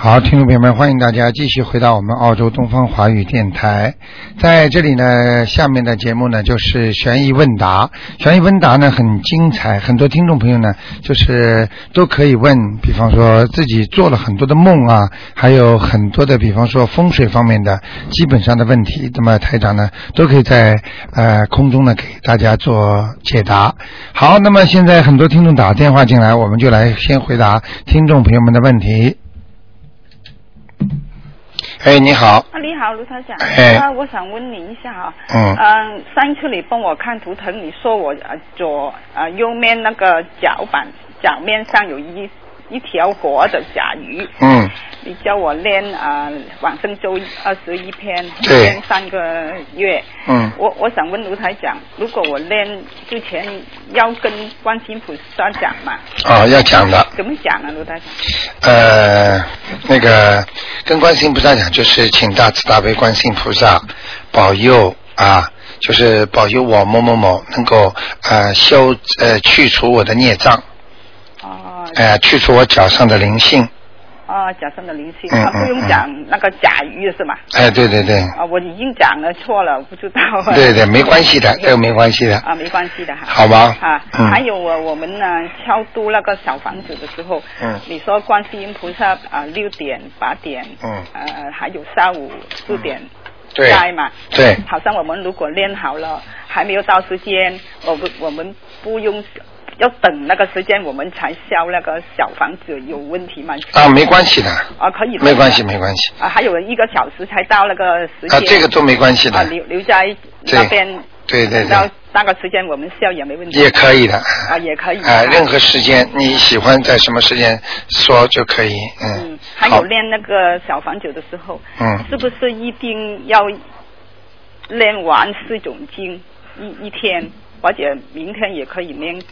好，听众朋友们，欢迎大家继续回到我们澳洲东方华语电台。在这里呢，下面的节目呢就是悬疑问答。悬疑问答呢很精彩，很多听众朋友呢就是都可以问，比方说自己做了很多的梦啊，还有很多的，比方说风水方面的基本上的问题，那么台长呢都可以在呃空中呢给大家做解答。好，那么现在很多听众打电话进来，我们就来先回答听众朋友们的问题。哎，你好，啊，你好，卢台长。哎啊，我想问你一下啊。嗯嗯，上一次你帮我看图腾，你说我啊左啊右面那个脚板脚面上有一一条活的甲鱼。嗯，你教我练啊往生咒二十一篇，对练三个月。嗯我我想问卢台讲，如果我练之前要跟观世音菩萨讲嘛？啊，要讲的，怎么讲啊，卢台长？呃，那个跟观世音菩萨讲，就是请大慈大悲观世音菩萨保佑啊，就是保佑我某某某能够呃消呃去除我的孽障，哦呃去除我脚上的灵性，哦，脚上的灵性，嗯他不用讲那个甲鱼是吗？哎，对对对，啊，我已经讲了错了，不知道。对对，没关系的，这个没关系的，啊，没关系的哈。好吧啊，嗯。还有我我们呢敲度那个小房子的时候，嗯。你说观世音菩萨啊六点八点，嗯。呃还有下午四点对开嘛，对。好像我们如果练好了，还没有到时间，我们我们不用要等那个时间，我们才消那个小房子，有问题吗？啊，没关系的，啊，可以的。没关系没关系，啊，还有一个小时才到那个时间。啊，这个都没关系的啊，的，留留在那边。对对对到那个时间我们笑也没问题。也可以的，啊，也可以。啊，任何时间你喜欢在什么时间说就可以，嗯嗯，，还有练那个小房子的时候，嗯是不是一定要练完四种经一一天，或者明天也可以练？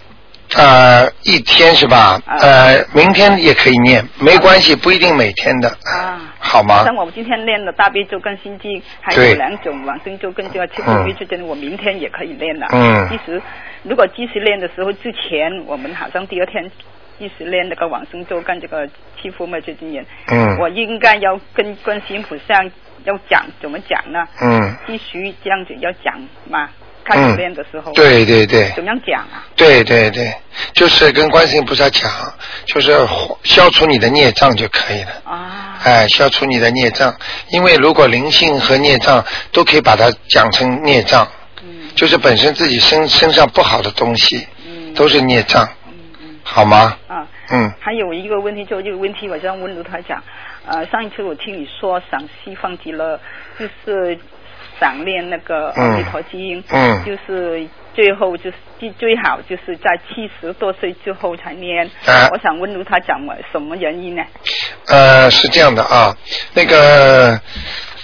呃，一天是吧？啊呃，明天也可以念，没关系，不一定每天的，啊，好吗？像我们今天练的大悲咒跟心经，还有两种往生咒跟这个七佛灭罪真，我明天也可以练的。嗯其实如果继续练的时候，之前我们好像第二天继续练那个往生咒跟这个七佛灭罪真言，嗯我应该要跟观世音菩萨要讲怎么讲呢？嗯，继续这样子要讲嘛？开始练的时候，对对对，怎么样讲啊？对对对，就是跟观世音菩萨讲，就是消除你的孽障就可以了。啊，哎，消除你的孽障，因为如果灵性和孽障都可以把它讲成孽障，嗯就是本身自己身身上不好的东西，嗯，都是孽障，嗯嗯好吗？啊。嗯，还有一个问题，就这个问题，我想问卢台讲。呃，上一次我听你说想西方极乐，就是想念那个嗯。阿弥陀经，嗯。就是最后就是最最好就是在七十多岁之后才念。啊。我想问卢台长，什么原因呢？呃，是这样的啊，那个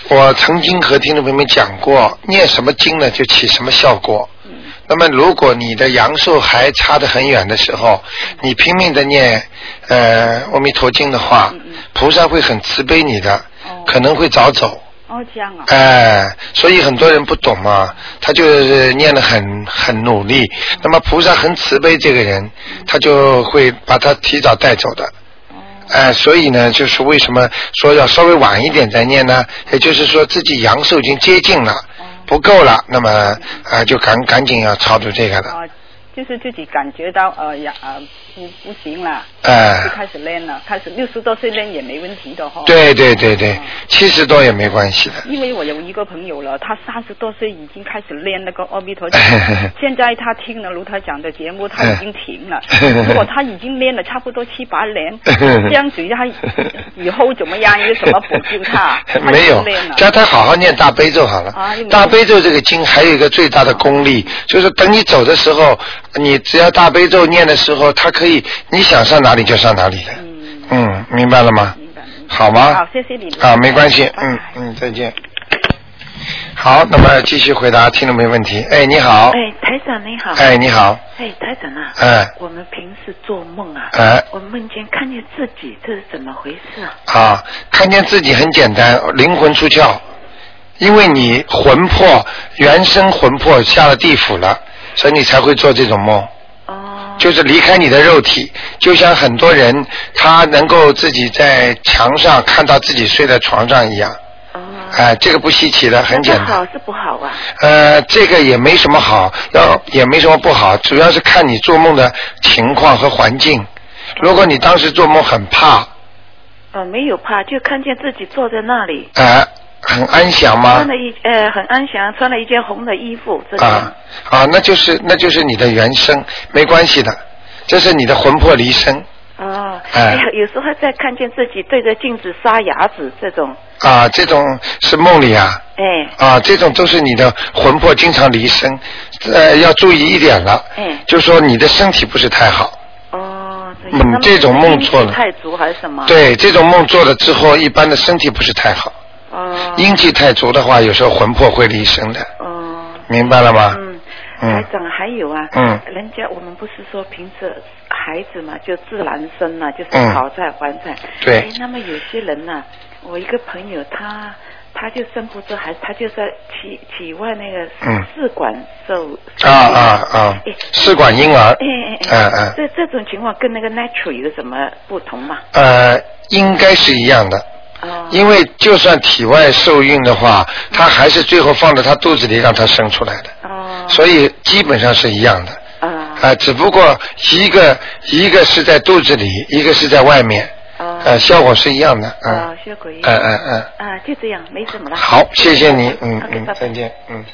我曾经和听众朋友们讲过，念什么经呢，就起什么效果。嗯。那么，如果你的阳寿还差得很远的时候，你拼命的念呃阿弥陀经的话菩萨会很慈悲你的哦，可能会早走。哦，这样啊。哎，所以很多人不懂嘛，他就是念得很很努力，那么菩萨很慈悲这个人，他就会把他提早带走的。哦哎，所以呢，就是为什么说要稍微晚一点再念呢？也就是说自己阳寿已经接近了，哦不够了，那么啊、就赶赶紧要超度这个的。哦，就是自己感觉到呃呀呃不不行了，哎就开始练了，开始六十多岁练也没问题的哈。。对对对对哦，七十多也没关系的。因为我有一个朋友了，他三十多岁已经开始练那个阿弥陀经，现在他听了卢台讲的节目，他已经停了。如果他已经练了差不多七八年，这样子他以后怎么样？有什么补救他？没有叫他好好念大悲咒好了。大悲咒这个经还有一个最大的功力，就是等你走的时候，你只要大悲咒念的时候，它可以你想上哪里就上哪里的。嗯，嗯，明白了吗？明白。好吗？好，谢谢你。啊，没关系，嗯嗯，再见。好，那么继续回答听众没问题。哎，你好。哎，台长你好。哎，你好。哎，台长啊。哎我们平时做梦啊，哎我梦见看见自己，这是怎么回事啊？啊，看见自己很简单，灵魂出窍，因为你魂魄原生魂魄下了地府了，所以你才会做这种梦。哦。就是离开你的肉体，就像很多人他能够自己在墙上看到自己睡在床上一样。哦。哎，这个不稀奇的，很简单。那好是不好啊？呃，这个也没什么好，要也没什么不好，主要是看你做梦的情况和环境。如果你当时做梦很怕，呃，没有怕，就看见自己坐在那里，哎、很安详吗？穿？了一呃很安详，穿了一件红的衣服，啊啊，那就是那就是你的原生，没关系的，这是你的魂魄离身哦，哎。有时候在看见自己对着镜子刷牙齿这种，啊，这种是梦里啊。哎，啊，这种都是你的魂魄经常离身，呃，要注意一点了，哎，就说你的身体不是太好，哦，这嗯这种梦阴气错了。太足还是什么？，对，这种梦做了之后，一般的身体不是太好，哦，阴气太足的话，有时候魂魄会离身的，哦，明白了吗？嗯，嗯。台长还有啊，嗯。人家我们不是说平时孩子嘛，就自然生嘛，就是嗯讨债还债。对。哎，那么有些人呢、我一个朋友他。他就生不出孩子，他就在体体外那个嗯。试管受啊啊啊。哎！试管婴儿，哎哎嗯哎，嗯这这种情况跟那个 natural 有什么不同吗？呃，应该是一样的，哦，因为就算体外受孕的话，它还是最后放到他肚子里让他生出来的，哦，所以基本上是一样的。啊啊，只不过一个一个是在肚子里，一个是在外面，哦。呃，效果是一样的，嗯哦，，效果一嗯样嗯嗯，啊，就这样，没什么了。好，谢谢你，嗯嗯再见，嗯。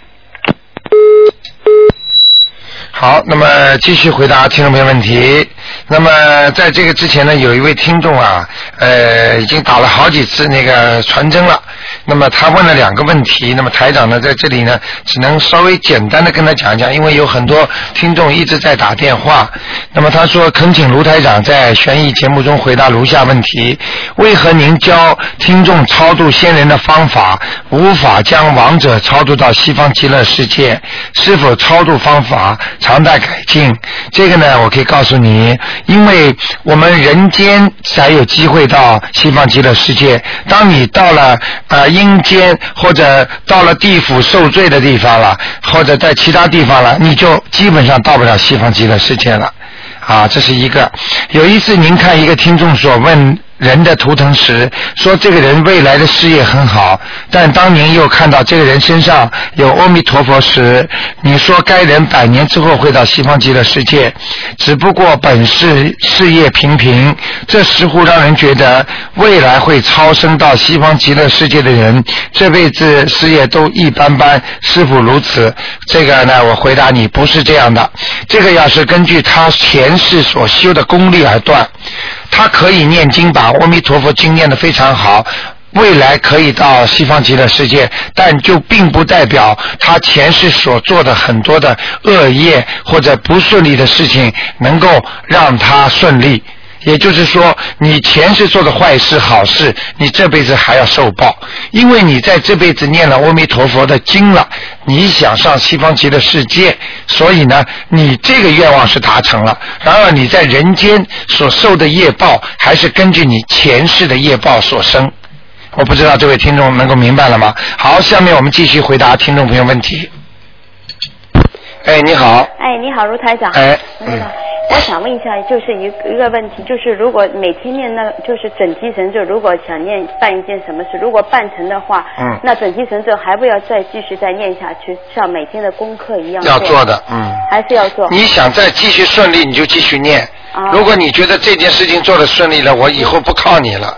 好，那么继续回答听众朋友问题。那么在这个之前呢，有一位听众啊，呃，已经打了好几次那个传真了。那么他问了两个问题，那么台长呢在这里呢，只能稍微简单的跟他讲讲，因为有很多听众一直在打电话。那么他说恳请卢台长在悬疑节目中回答如下问题：为何您教听众超度先人的方法无法将亡者超度到西方极乐世界？是否超度方法常待改进？这个呢，我可以告诉你，因为我们人间才有机会到西方极乐世界。当你到了呃阴间或者到了地府受罪的地方了，或者在其他地方了，你就基本上到不了西方极乐世界了。啊，这是一个。有一次，您看一个听众所问人的图腾时，说这个人未来的事业很好，但当您又看到这个人身上有阿弥陀佛时，你说该人百年之后会到西方极乐世界，只不过本世事业平平，这似乎让人觉得未来会超生到西方极乐世界的人，这辈子事业都一般般，是否如此？这个呢，我回答你不是这样的。这个要是根据他前世所修的功力而断，他可以念经把阿弥陀佛经念得非常好。未来可以到西方极乐世界，但就并不代表他前世所做的很多的恶业或者不顺利的事情能够让他顺利。也就是说，你前世做的坏事、好事，你这辈子还要受报，因为你在这辈子念了阿弥陀佛的经了，你想上西方极乐世界，所以呢，你这个愿望是达成了。然而你在人间所受的业报，还是根据你前世的业报所生。我不知道这位听众能够明白了吗？好，下面我们继续回答听众朋友问题。哎，你好，哎，你好，卢台长。哎嗯我想问一下，就是一个一个问题，就是如果每天念那，就是准提神咒，如果想念办一件什么事，如果办成的话，嗯那准提神咒还不要再继续再念下去，像每天的功课一样要做的，嗯。还是要做。你想再继续顺利，你就继续念。啊如果你觉得这件事情做的顺利了，我以后不靠你了，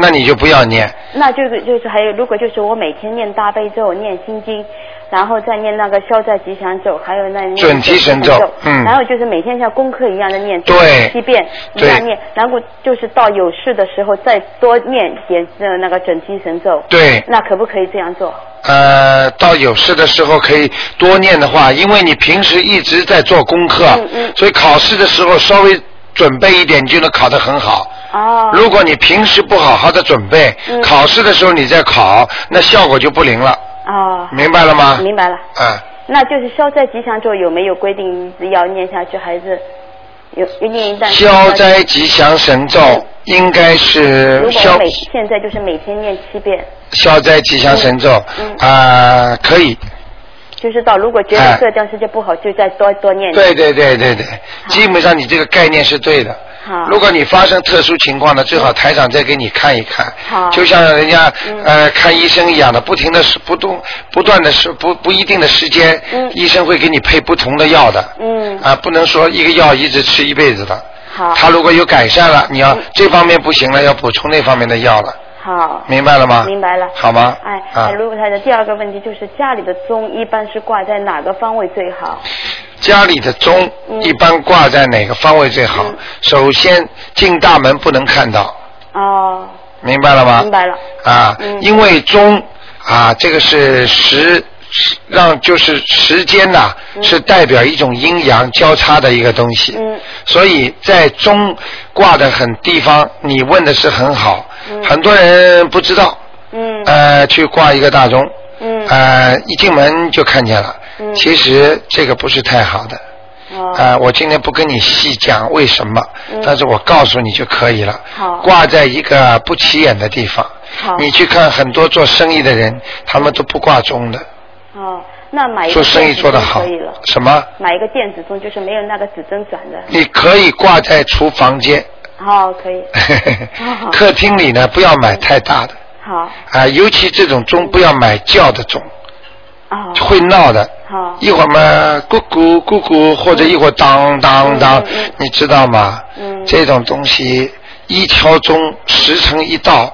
那你就不要念。那就是就是还有，如果就是我每天念大悲咒、念心经，然后再念那个消灾吉祥咒，还有那念准提神咒嗯然后就是每天像功课一样的念对七遍一对样念，然后就是到有事的时候再多念点那那个准提神咒。对，那可不可以这样做？呃，到有事的时候可以多念的话，因为你平时一直在做功课，嗯嗯所以考试的时候稍微准备一点，你就能考得很好。哦。如果你平时不好好的准备，嗯考试的时候你再考，那效果就不灵了，哦。明白了吗？明白了。啊、那就是消灾吉祥咒有没有规定要念下去，还是有有念一段？消灾吉祥神咒应该是如果消每现在就是每天念七遍。消灾吉祥神咒嗯啊、可以就是到如果觉哎得这段时间不好，就再多多念。对对对对对，基本上你这个概念是对的。好。如果你发生特殊情况呢，最好台长再给你看一看。好就像人家嗯呃看医生一样的，不停的是不动不断的是不不一定的时间，嗯医生会给你配不同的药的。嗯。啊，不能说一个药一直吃一辈子的。好。他如果有改善了，你要嗯这方面不行了，要补充那方面的药了，好。明白了吗？明白了。好吗？哎，啊哎，卢台的第二个问题就是家里的钟一般是挂在哪个方位最好？家里的钟嗯一般挂在哪个方位最好？嗯首先进大门不能看到，哦，明白了吗？明白了。啊，嗯因为钟啊，这个是时时让就是时间呐、是代表一种阴阳交叉的一个东西。嗯所以在钟挂的很地方，你问的是很好，嗯很多人不知道，嗯呃，去挂一个大钟，嗯呃，一进门就看见了。嗯其实这个不是太好的。哦啊、我今天不跟你细讲为什么，嗯但是我告诉你就可以了。好挂在一个不起眼的地方。好你去看很多做生意的人，他们都不挂钟的，哦，那买一个做生意做得好可以了。。什么？买一个电子钟，就是没有那个指针转的。你可以挂在厨房间，好，可以。客厅里呢不要买太大的好，啊，尤其这种钟不要买叫的钟，哦，会闹的。好，一会儿嘛咕咕咕咕，或者一会儿当当当你知道吗？嗯这种东西一敲钟时辰一到，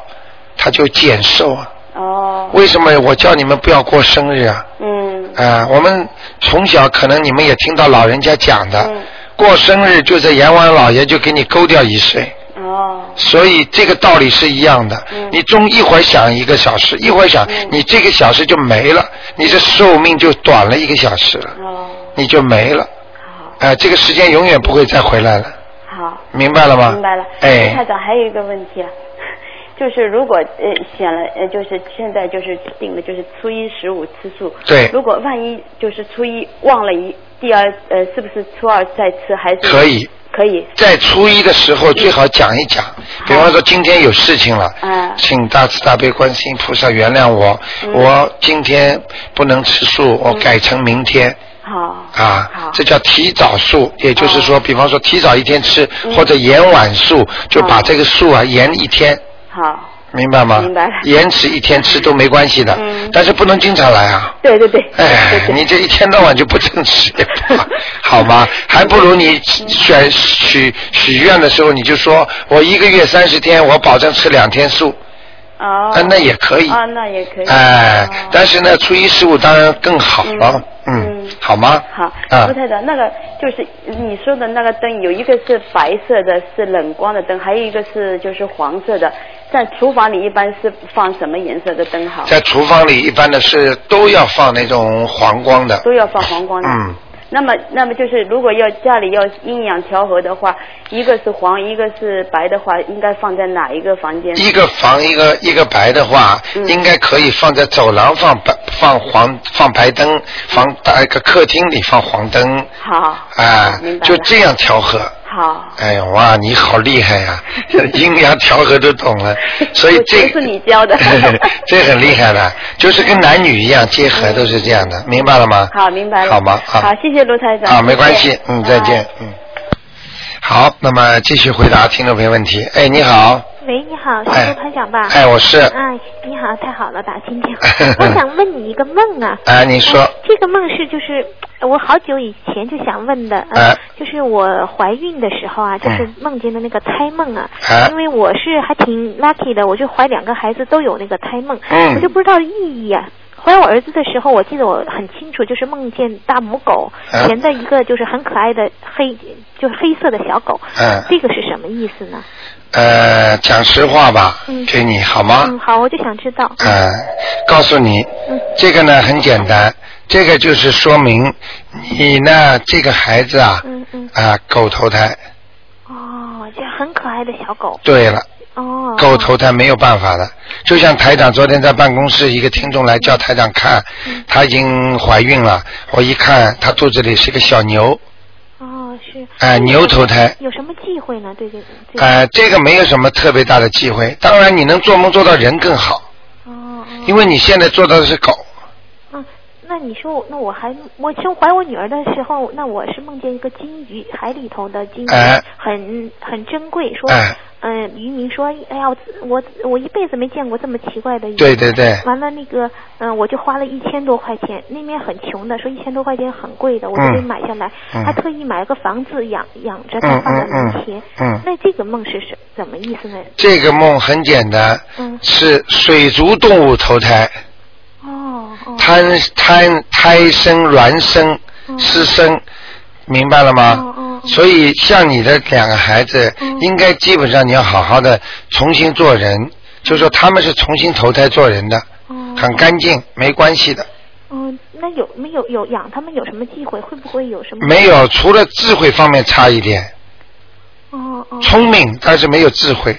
它就减寿啊。哦，为什么我叫你们不要过生日啊？嗯，啊、我们从小可能你们也听到老人家讲的，嗯过生日就在阎王老爷就给你勾掉一岁，哦，所以这个道理是一样的。嗯。你钟一会儿响一个小时，一会儿响，嗯。你这个小时就没了，你的寿命就短了一个小时了，哦，你就没了。好，哎、这个时间永远不会再回来了，好，明白了吗？明白了。哎。太，长还有一个问题啊，就是如果呃选了呃就是现在就是定的就是初一十五吃素，对。如果万一就是初一忘了一第二呃是不是初二再吃还是可以。可以。在初一的时候最好讲一讲，比方说今天有事情了，嗯。请大慈大悲观世音菩萨原谅我，嗯。我今天不能吃素，我改成明天。好。啊好，这叫提早素，也就是说，哦比方说提早一天吃，嗯。或者延晚素，就把哦这个素啊延一天，好明白吗？明白了延迟一天吃都没关系的，嗯但是不能经常来啊。对对对哎对，对你这一天到晚就不正吃好，好吗？还不如你选许许愿的时候，你就说我一个月三十天，我保证吃两天素，哦啊，那也可以。啊那也可以哎哦，但是呢，初一十五当然更好了，嗯嗯嗯，好吗？好，啊卢，台长，那个就是你说的那个灯，有一个是白色的，是冷光的灯，还有一个是就是黄色的。在厨房里一般是放什么颜色的灯好？在厨房里一般的是都要放那种黄光的，都要放黄光的。嗯。那么，那么就是如果要家里要阴阳调和的话，一个是黄，一个是白的话，应该放在哪一个房间？一个房一个一个白的话，嗯应该可以放在走廊放白放黄放白灯，放那个客厅里放黄灯，好。啊就这样调和。好。哎呀，哇，你好厉害呀、阴阳调和都懂了，所以这都是你教的 这很厉害的，就是跟男女一样结合，都是这样的，明白了吗？好，明白了。好吗？好，谢谢卢台长。啊，没关系嗯，再见，嗯。好，那么继续回答听众朋友问题。哎，你好，喂，你好，哎是卢台长吧？哎，我是，哎，你好，太好了，打听电话。我想问你一个梦啊。哎，你说呃，这个梦是就是呃我好久以前就想问的，呃哎就是我怀孕的时候啊，就是梦见的那个胎梦啊，哎因为我是还挺 lucky 的，我就怀两个孩子都有那个胎梦，嗯我就不知道意义啊。怀我儿子的时候，我记得我很清楚，就是梦见大母狗哎衔着一个就是很可爱的黑，就是黑色的小狗，嗯这个是什么意思呢？呃，讲实话吧，嗯给你好吗？嗯，好，我就想知道。嗯，告诉你，嗯这个呢很简单，这个就是说明你呢这个孩子啊，嗯嗯，啊狗投胎。哦，这很可爱的小狗。对了，哦。狗投胎没有办法的，就像台长昨天在办公室，一个听众来叫台长看，嗯她已经怀孕了，我一看她肚子里是个小牛，哦，是。哎、牛投胎。有什么忌讳呢？对对对。呃，这个没有什么特别大的忌讳，当然你能做梦做到人更好，哦哦。因为你现在做到的是狗，嗯，那那你说，那我还我生怀我女儿的时候，那我是梦见一个金鱼，海里头的金鱼，哎很很珍贵，说，哎嗯、渔民说，哎呀，我我我一辈子没见过这么奇怪的鱼。对对对，完了那个，嗯、我就花了一千多块钱，那边很穷的，说一千多块钱很贵的，我就嗯。给买下来，嗯。还特意买了个房子养养着嗯它，放在嗯门嗯前。嗯，那这个梦是什怎么意思呢？这个梦很简单，嗯，是水族动物投胎，哦哦，胎胎胎生、卵生、嗯。湿生，明白了吗？所以像你的两个孩子，嗯应该基本上你要好好的重新做人，就是说他们是重新投胎做人的，哦很干净，没关系的。嗯，那有没有有养他们有什么忌讳？会不会有什么？没有，除了智慧方面差一点，哦哦聪明但是没有智慧。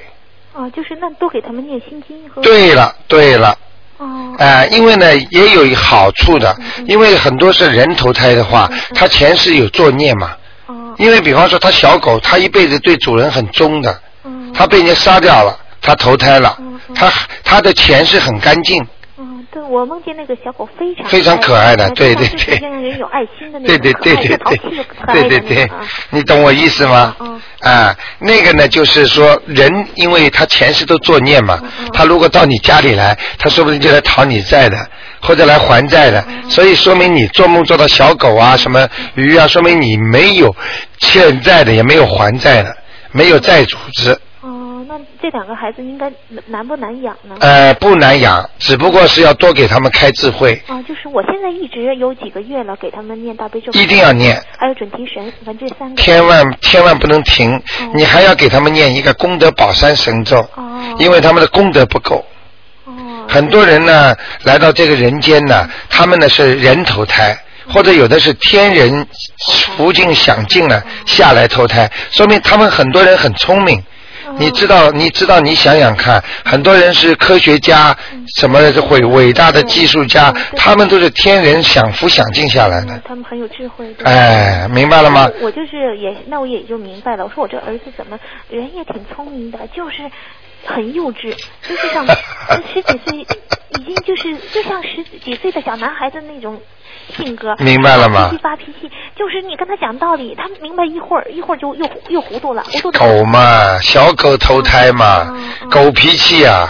哦，就是那多给他们念心经和。对了，对了，哦。哎、因为呢也有一好处的因为很多是人投胎的话他前世有作孽嘛。哦。因为比方说，他小狗，他一辈子对主人很忠的，嗯。他被人家杀掉了，他投胎了嗯，嗯他他的钱是很干净，嗯，对，我梦见那个小狗非常非常可爱的哎对对对就是让人有爱心的那对种对对对对对对你懂我意思吗？嗯啊，那个呢，就是说人，因为他前世都作孽嘛他如果到你家里来，他说不定就来讨你债的，或者来还债的，嗯所以说明你做梦做到小狗啊、什么鱼啊，说明你没有欠债的，也没有还债的，没有债主子。哦，那这两个孩子应该难不难养呢？呃，不难养，只不过是要多给他们开智慧，啊，就是我现在一直有几个月了，给他们念大悲咒，一定要念，还有准提神，反正这三个。千万千万不能停哦。你还要给他们念一个功德宝山神咒，哦。因为他们的功德不够。哦。很多人呢来到这个人间呢，他们呢是人投胎，或者有的是天人福尽享尽了下来投胎，说明他们很多人很聪明。哦你知道，你知道，你想想看，很多人是科学家，什么伟伟大的技术家他们都是天人享福享尽下来的嗯。他们很有智慧。对哎，明白了吗？我就是也，那我也就明白了。我说我这儿子怎么人也挺聪明的，就是很幼稚，就是像 十几岁，已经就是就像十几岁的小男孩子那种性格。明白了吗脾气发脾气，就是你跟他讲道理，他明白一会儿，一会儿就又又糊涂了，糊涂。狗嘛，小狗投胎嘛狗脾气啊，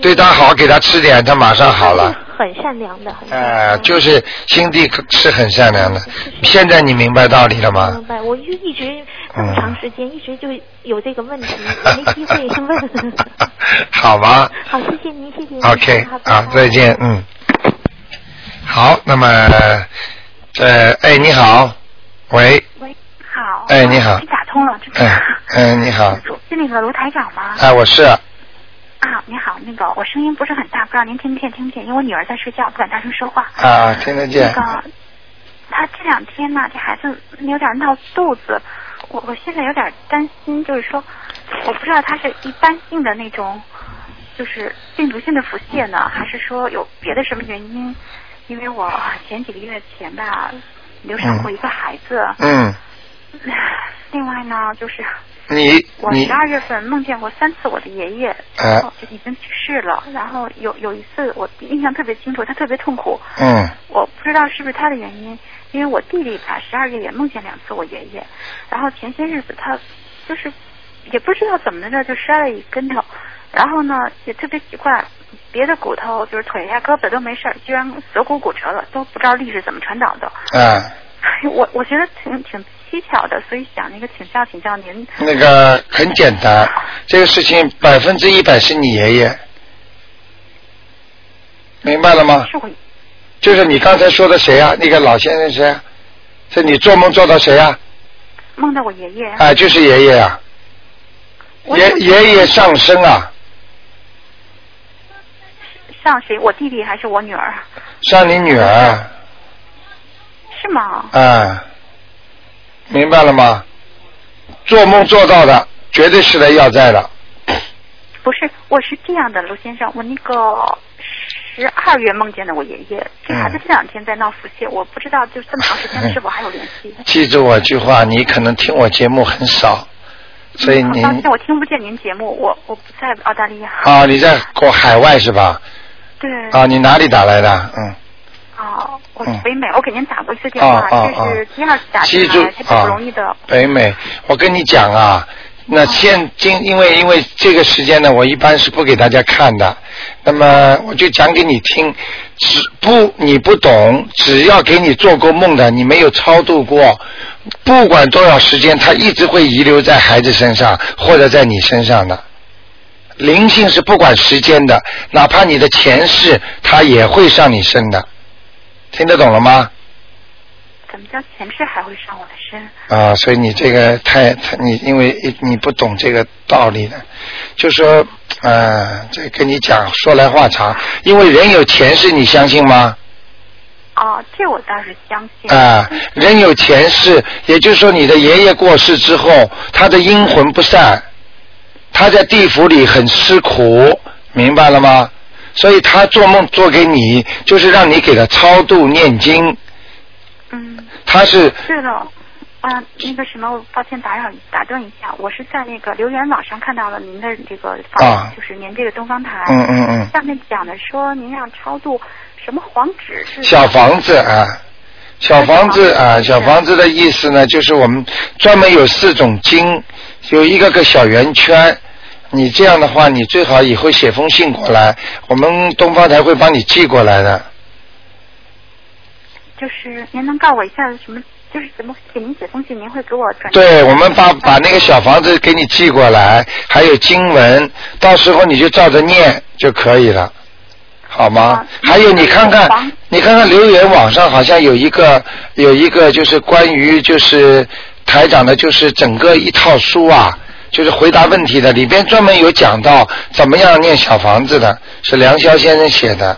对他好，给他吃点，他马上好了。很善良的，哎、良。就是心地是很善良的。现在你明白道理了吗明？白，我就一直这么长时间，一直就有这个问题，没机会问。好吧好，谢谢您，谢谢您。，OK 啊，再见，嗯。好，那么，呃，哎，你好，喂，喂，好。哎你好你打通了，这哎，哎，你好，是那个卢台长吗？哎，我是，啊，你好，那个我声音不是很大，不知道您听不见，听不见？因为我女儿在睡觉，不敢大声说话。啊，听得见那见，个，她这两天呢，这孩子有点闹肚子，我我现在有点担心，就是说，我不知道她是一般性的那种，就是病毒性的腹泻呢，还是说有别的什么原因？因为我前几个月前吧，流产过一个孩子。嗯，另外呢，就是你你我十，二月份梦见过三次我的爷爷，哎。然后就已经去世了。然后有有一次我印象特别清楚，他特别痛苦，嗯。我不知道是不是他的原因，因为我弟弟吧十二月也梦见两次我爷爷，然后前些日子他就是也不知道怎么着就摔了一跟头，然后呢也特别奇怪，别的骨头就是腿呀、胳膊都没事儿，居然锁骨骨折了，都不知道力是怎么传导的。嗯，我我觉得挺挺蹊跷的，所以想那个请教请教您。那个很简单，这个事情百分之一百是你爷爷，明白了吗？是我就是你刚才说的谁啊？那个老先生谁啊？是你做梦做到谁啊？梦到我爷爷，啊，就是爷爷啊，爷爷爷上身啊，像谁？我弟弟还是我女儿？像你女儿是吗？嗯，明白了吗？做梦做到的，绝对是来要债的。不是，我是这样的，卢先生，我那个十二月梦见的我爷爷，这孩子这两天在闹腹泻，我不知道就这么长时间是否还有联系。记住我句话，你可能听我节目很少，所以您嗯抱歉，我听不见您节目，我我不在澳大利亚。啊，你在国海外是吧？对。啊，你哪里打来的？嗯，哦，我嗯北美，我给您打过一次电话，啊啊啊这是第二次打记住不容易的。北美，我跟你讲啊，那现今因为因为这个时间呢，我一般是不给大家看的，那么我就讲给你听，只不你不懂，只要给你做过梦的，你没有超度过，不管多少时间，它一直会遗留在孩子身上或者在你身上的。灵性是不管时间的，哪怕你的前世，它也会上你身的，听得懂了吗？怎么叫前世还会上我的身？啊，所以你这个太太你因为你不懂这个道理的，就说呃，这跟你讲说来话长，因为人有前世，你相信吗？哦，这我倒是相信。啊，人有前世，也就是说你的爷爷过世之后，他的阴魂不散，他在地府里很吃苦，明白了吗？所以他做梦做给你，就是让你给他超度念经。嗯，他是是的。啊，那个什么，我抱歉打扰打断一下，我是在那个留言网上看到了您的这个访，啊就是您这个东方台，嗯嗯嗯上面讲的说您让超度什么黄纸是小房子啊，小房子啊，小房子的意思呢，就是我们专门有四种经，有一个个小圆圈。你这样的话，你最好以后写封信过来，我们东方台会帮你寄过来的。就是您能告诉我一下什么？就是怎么给您写封信，您会给我转？对，我们把把那个小房子给你寄过来，还有经文，到时候你就照着念就可以了，好吗啊？还有你看看，你看看留言网上好像有一个有一个就是关于就是台长的，就是整个一套书啊。就是回答问题的，里边专门有讲到怎么样念小房子的，是梁霄先生写的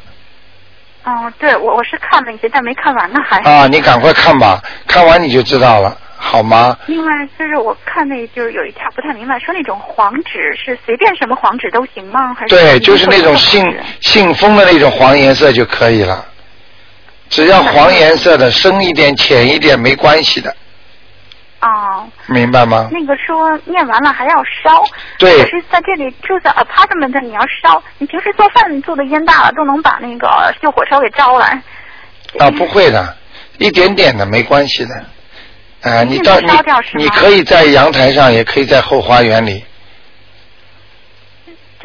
哦，对，我我是看了一些，但没看完呢还。啊，你赶快看吧，看完你就知道了，好吗？另外就是我看那就是有一条不太明白，说那种黄纸是随便什么黄纸都行吗？还是对，就是那种信信封的那种黄颜色就可以了，只要黄颜色的，深一点、浅一点没关系的，哦，明白吗？那个说念完了还要烧。对可是在这里住在 apartment，你要烧，你平时做饭做的烟大了，都能把那个救火烧给招来。啊，不会的，一点点的没关系的。啊，你到你你可以在阳台上，也可以在后花园里，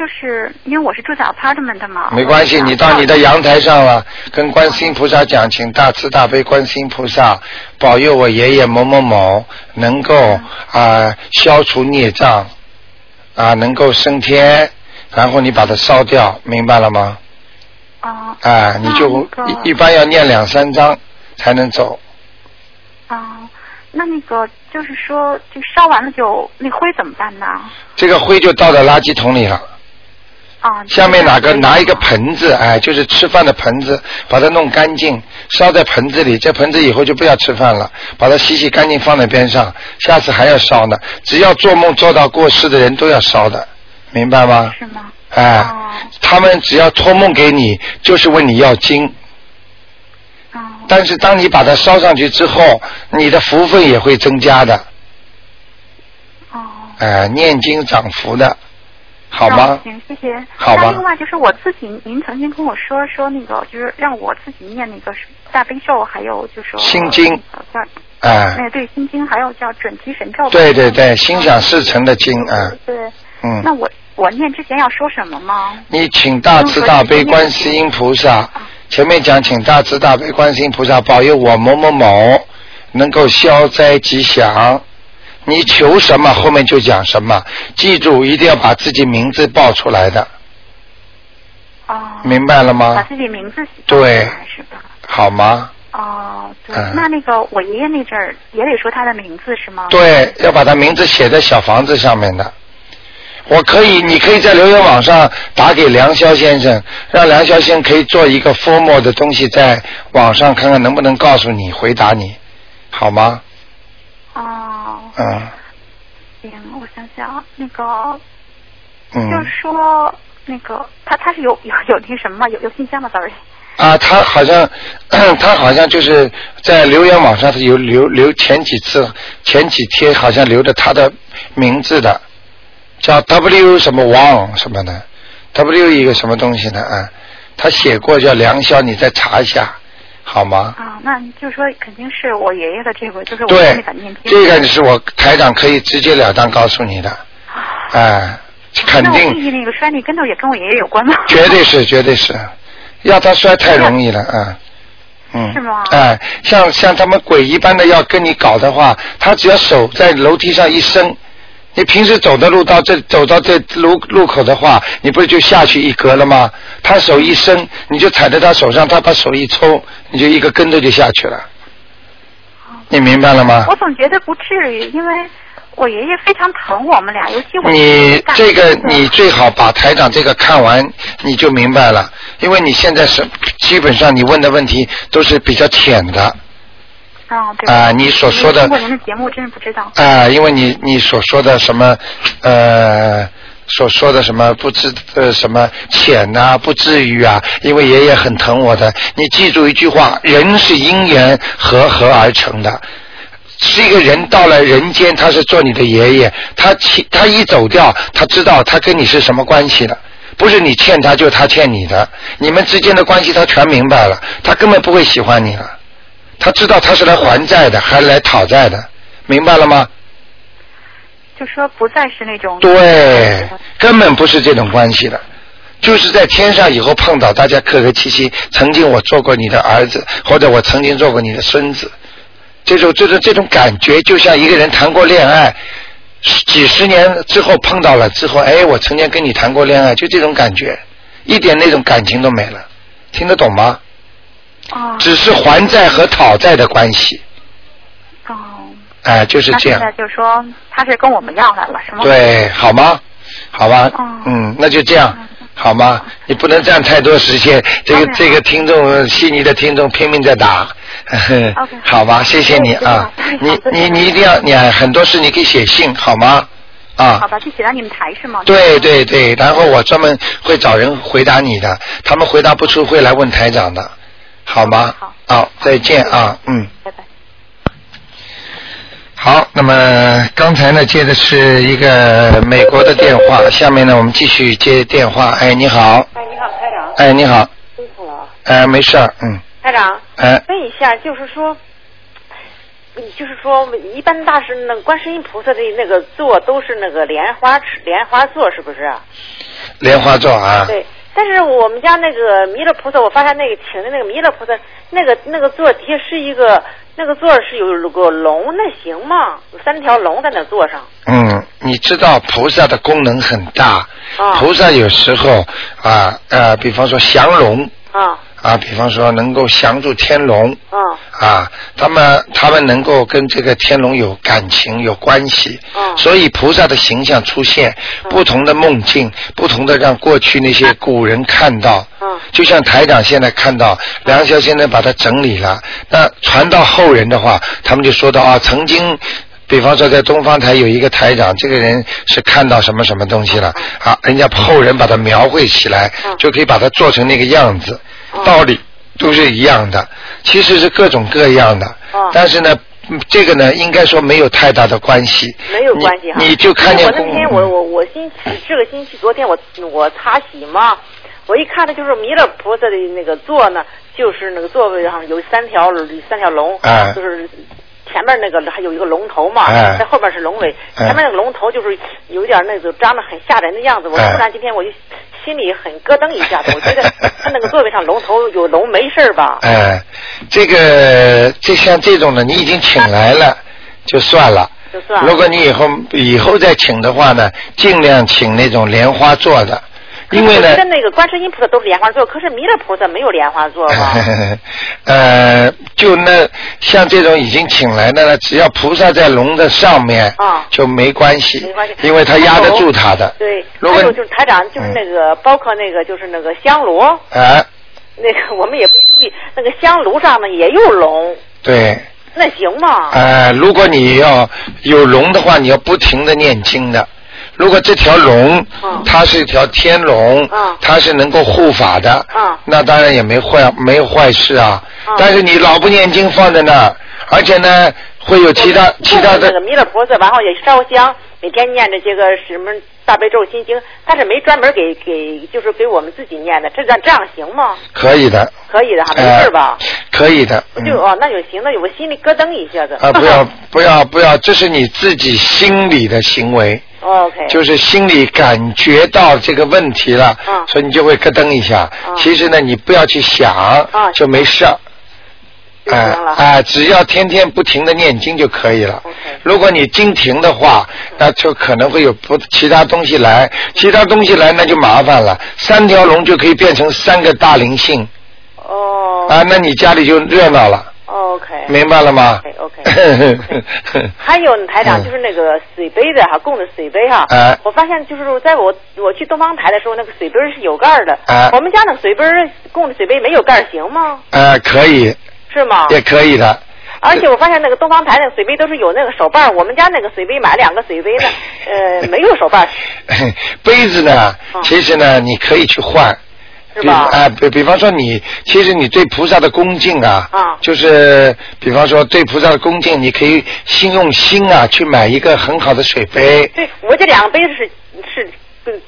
就是因为我是住在 apartment 嘛。没关系。你到你的阳台上了，跟观世音菩萨讲，请大慈大悲观世音菩萨保佑我爷爷某某某能够啊、消除孽障啊能够升天，然后你把它烧掉，明白了吗？哦啊，你就一一般要念两三章才能走。啊，那那个就是说，这烧完了就那灰怎么办呢？这个灰就倒到垃圾桶里了。啊，下面哪个拿一个盆子，哎，就是吃饭的盆子，把它弄干净，烧在盆子里。这盆子以后就不要吃饭了，把它洗洗干净放在边上，下次还要烧呢。只要做梦做到过世的人都要烧的，明白吗？是吗？哎，哦他们只要托梦给你，就是问你要经。哦但是当你把它烧上去之后，你的福分也会增加的，哦。哎，念经长福的，好吗？行，谢谢。好吧那另外就是我自己，您曾经跟我说说那个，就是让我自己念那个大悲咒，还有就说心经那个叫哎，那对心经，还有叫准提神咒。对对对，心想事成的经啊，对。嗯。那我我念之前要说什么吗？你请大慈大悲观世音菩萨，前面讲请大慈大悲观世音菩萨保佑我某某某能够消灾吉祥。你求什么，后面就讲什么。记住，一定要把自己名字报出来的，哦。明白了吗把？自己名字写对出来是吧？好吗？哦，对，嗯那那个我爷爷那阵儿也得说他的名字是吗？对，要把他名字写在小房子上面的。我可以，你可以在留言网上打给梁霄先生，让梁霄先生可以做一个 formal 的东西，在网上看看能不能告诉你回答你，好吗？行，我想想啊，那个就嗯是说那个他他是有有有那什么吗？有有信箱吗？sorry。啊，他好像 他好像就是在留言网上是有留留前几次前几天好像留着他的名字的，叫 W 什么王什么的，W 一个什么东西的啊，他写过叫梁霄，你再查一下好吗？啊，那就是说肯定是我爷爷的这个，就是我爷对爷敢念，经。这个是我台长可以直截了当告诉你的，哎，肯那我定那个摔那跟头也跟我爷爷有关吗？绝对是，绝对是，要他摔太容易了，啊。嗯，是吗哎，像像他们鬼一般的要跟你搞的话，他只要手在楼梯上一伸，你平时走的路到这走到这路路口的话，你不是就下去一格了吗？他手一伸，你就踩在他手上，他把手一抽，你就一个跟头就下去了。你明白了吗？我总觉得不至于，因为我爷爷非常疼我们俩，尤其我你这个你最好把台长这个看完，你就明白了，因为你现在是基本上你问的问题都是比较浅的啊，对啊、你所说的通过您的节目真是不知道。啊、因为你你所说的什么呃。所说的什么不知呃什么浅呐、不至于啊，因为爷爷很疼我的。你记住一句话：人是因缘和合而成的。是一个人到了人间，他是做你的爷爷，他起他一走掉，他知道他跟你是什么关系了，不是你欠他，就是他欠你的，你们之间的关系他全明白了，他根本不会喜欢你了，他知道他是来还债的，还是来讨债的，明白了吗？就说不再是那种对，根本不是这种关系的，就是在天上以后碰到大家客客气气，曾经我做过你的儿子，或者我曾经做过你的孙子，这种这种这种感觉，就像一个人谈过恋爱，几十年之后碰到了之后，哎，我曾经跟你谈过恋爱，就这种感觉，一点那种感情都没了，听得懂吗？哦只是还债和讨债的关系，哦，哎，就是这样。那现。在就说他是跟我们要来了，是吗？对，好吗？好吧，哦。嗯，那就这样，好吗？你不能占太多时间，这个这个听众悉尼的听众拼命在打，好吧，谢谢你啊，你你你一定要，你啊很多事你可以写信，好吗？啊。好，吧，就写到你们台是吗？对对对，然后我专门会找人回答你的，他们回答不出会来问台长的，好吗？好，再见啊，嗯。拜拜。好，那么刚才呢接的是一个美国的电话，下面呢我们继续接电话。哎，你好，哎，你好，台长。哎，你好，辛苦了啊。哎，没事儿，嗯，台长，哎，问一下，就是说，你就是说，一般大师那观世音菩萨的那个座都是那个莲花池莲花座，是不是啊？莲花座啊，对。但是我们家那个弥勒菩萨，我发现那个请的那个弥勒菩萨，那个那个座底下是一个那个座是有个龙，那行吗？有三条龙在那座上。嗯，你知道菩萨的功能很大，啊菩萨有时候啊呃，比方说降龙啊啊，比方说能够降住天龙啊啊，他们他们能够跟这个天龙有感情有关系，嗯。所以菩萨的形象出现，不同的梦境，不同的让过去那些古人看到，嗯。就像台长现在看到梁霄先生把它整理了，那传到后人的话，他们就说到啊，曾经。比方说，在东方台有一个台长，这个人是看到什么什么东西了啊？人家后人把它描绘起来，就可以把它做成那个样子，道理都是一样的，其实是各种各样的。但是呢，嗯这个呢，应该说没有太大的关系。没有关系哈。你你就看见我那天我我我星期这个星期昨天我我擦洗嘛，我一看呢就是弥勒菩萨的那个座呢，就是那个座位上有三条三条龙，哎就是。前面那个还有一个龙头嘛，哎在后面是龙尾，哎前面那个龙头就是有点那种长得很吓人的样子。我哎突然今天我就心里很咯噔一下子，我觉得 他那个座位上龙头有龙没事儿吧？哎，这个这像这种的，你已经请来了，就算了。就算了如果你以后以后再请的话呢，尽量请那种莲花座的，因为呢那个观世音菩萨都是莲花座，可是弥勒菩萨没有莲花座吧？呃，就那像这种已经请来的呢，只要菩萨在龙的上面，啊就没关系，没关系，因为他压得住他的。对，如果还有就是台长，就是那个、包括那个就是那个香炉，哎，那个我们也没注意，那个香炉上呢也有龙，对，那行吗？呃，如果你要有龙的话，你要不停的念经的。如果这条龙，嗯。它是一条天龙，嗯。它是能够护法的，嗯。那当然也没坏没有坏事啊。嗯。但是你老不念经放在那儿，而且呢会有其他其他的那个弥勒菩萨，然后也烧香，每天念这些个什么大悲咒心经，但是没专门给给就是给我们自己念的，这样这样行吗？可以的，可以的哈，没事吧？可以的。我就哦，那就行，那我心里咯噔一下子。啊，不要不要不要，这是你自己心里的行为。OK。就是心里感觉到这个问题了，嗯所以你就会咯噔一下。嗯其实呢，你不要去想，嗯就没事哎、哎只要天天不停的念经就可以了。OK 如果你经停的话，那就可能会有不其他东西来，其他东西来那就麻烦了。三条龙就可以变成三个大灵性哦啊，那你家里就热闹了，，OK。明白了吗 OK，OK 还有台长，嗯就是那个水杯的哈，供的水杯哈。哎我发现就是在我我去东方台的时候，那个水杯是有盖儿的。哎我们家那个水杯供的水杯没有盖儿行吗？呃，可以，是吗？也可以的。而且我发现那个东方台那个水杯都是有那个手把，我们家那个水杯买两个水杯呢，呃，没有手把，杯子呢，嗯其实呢，你可以去换。比是吧？啊，比比方说你，其实你对菩萨的恭敬啊，啊就是比方说对菩萨的恭敬，你可以心用心啊去买一个很好的水杯，对我这两个杯子是是是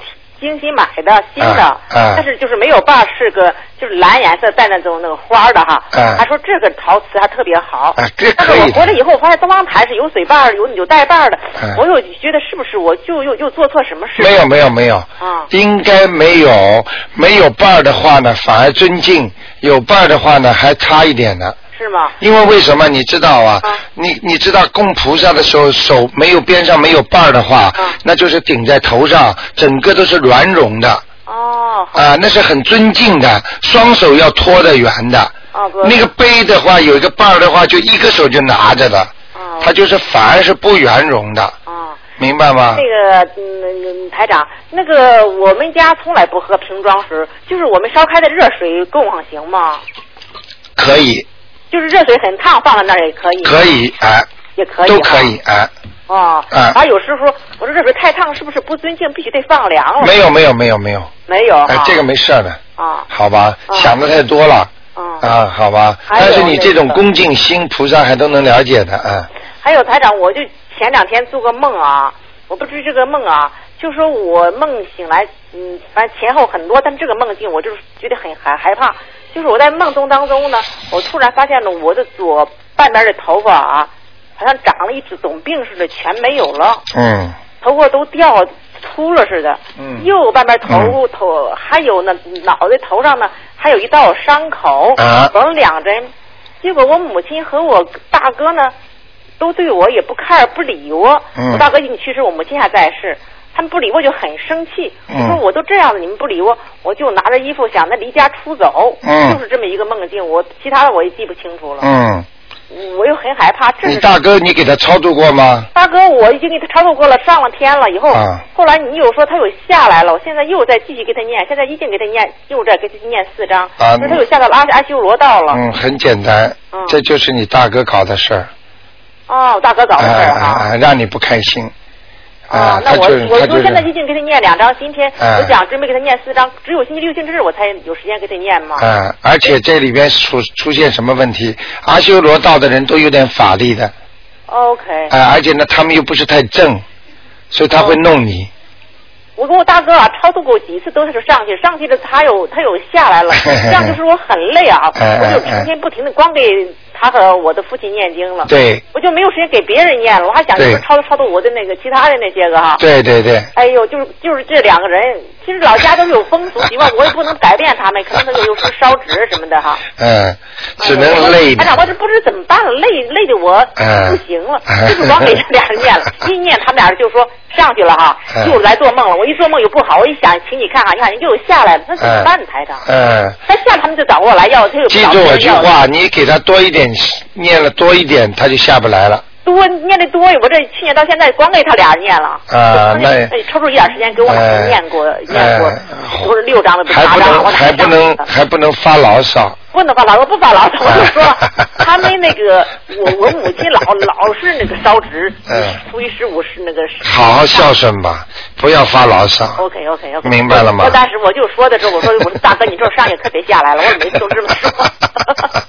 精心买的新的，啊啊但是就是没有把是个就是蓝颜色带那种那个花的哈。啊他说这个陶瓷还特别好。啊这但是我回来以后我发现东方台是有水把儿有有带把儿的，啊我又觉得是不是我就又又做错什么事？没有没有没有，啊应该没有，没有伴儿的话呢，反而尊敬；有伴儿的话呢，还差一点呢。是吗？因为为什么你知道啊？啊你你知道供菩萨的时候手没有边上没有把儿的话，啊那就是顶在头上，整个都是圆融的哦，啊，那是很尊敬的，双手要托得圆的。哦不那个杯的话，有一个把儿的话，就一个手就拿着的，哦它就是反而是不圆融的，哦。明白吗？那个嗯，台长，那个我们家从来不喝瓶装水，就是我们烧开的热水供上行吗？可以，就是热水很烫，放在那儿也可以。可以，哎，也可以。都可以，。哎，哦。啊而有时候我说热水太烫，是不是不尊敬？必须得放凉了？没有没有没有没有，没有。哎，这个没事儿的，啊好吧？啊想的太多了。啊。啊，好吧，但是你这种恭敬心，菩萨还都能了解的，啊。还有台长，我就前两天做个梦啊，我不知这个梦啊，就说我梦醒来，嗯，反正前后很多，但这个梦境我就是觉得很害害怕。就是我在梦中当中呢，我突然发现了我的左半边的头发啊，好像长了一种病似的，全没有了，嗯头发都掉秃了似的。嗯右半边头、嗯头还有呢，脑袋头上呢还有一道伤口，啊缝两针。结果我母亲和我大哥呢，都对我也不看不理我。嗯我大哥已经去世，我母亲还在世。他们不理我就很生气，嗯我说我都这样了，你们不理我，我就拿着衣服想着离家出走，嗯就是这么一个梦境。我其他的我也记不清楚了，嗯，我又很害怕。这是你大哥你给他操作过吗？大哥，我已经给他操作过了，上了天了以后，啊后来你又说他又下来了，我现在又在继续给他念，现在已经给他念，又在给他念四章，啊说他又下到了阿阿修罗道了。嗯，很简单嗯，这就是你大哥搞的事儿，哦，大哥搞的事儿哎哈。哎哎让你不开心。啊那我我说现在已是，经给他念两张，今天哎我想准备给他念四张，只有星期六、星期日我才有时间给他念嘛。嗯，而且这里边出出现什么问题？阿修罗道的人都有点法力的，OK，啊，而且呢，他们又不是太正，所以他会弄你。我跟我大哥啊超度过几次都是上去，上去的他又他又下来了，这样就是我很累啊，哎我就成天不停的光给他和我的父亲念经了。对我就没有时间给别人念了，我还想对就是超度超度我的那个其他的那些个哈。对对对，哎呦，就是就是这两个人，其实老家都是有风俗习惯，我也不能改变他们，可能他有有时候烧纸什么的哈。嗯，只能累台长，我的。这不知怎么办了，累累的我嗯不行了，就是光给这俩人念了，一念他们俩人就说上去了哈，嗯又来做梦了。我一做梦又不好，我一想，请你看看，你看又下来了，那怎么办呢，台长？嗯，他下他们就找我来要，他又记住我句话，你给他多一点，念了多一点，他就下不来了。多念的多，我这去年到现在光给他俩念了。啊那哎抽出一点时间给我俩呃念过，念过呃，不是六张的，还不八张，我能还不能还不能发牢骚。不能发牢骚，不发牢骚，我就 说他们那个，我我母亲老 老是那个烧纸嗯，初一十五是那个。好好孝顺吧，不要发牢骚。OK OK OK，明白了吗我当时我就说的时候，我说我说大哥，你这上也可别下来了，我每次都这么说。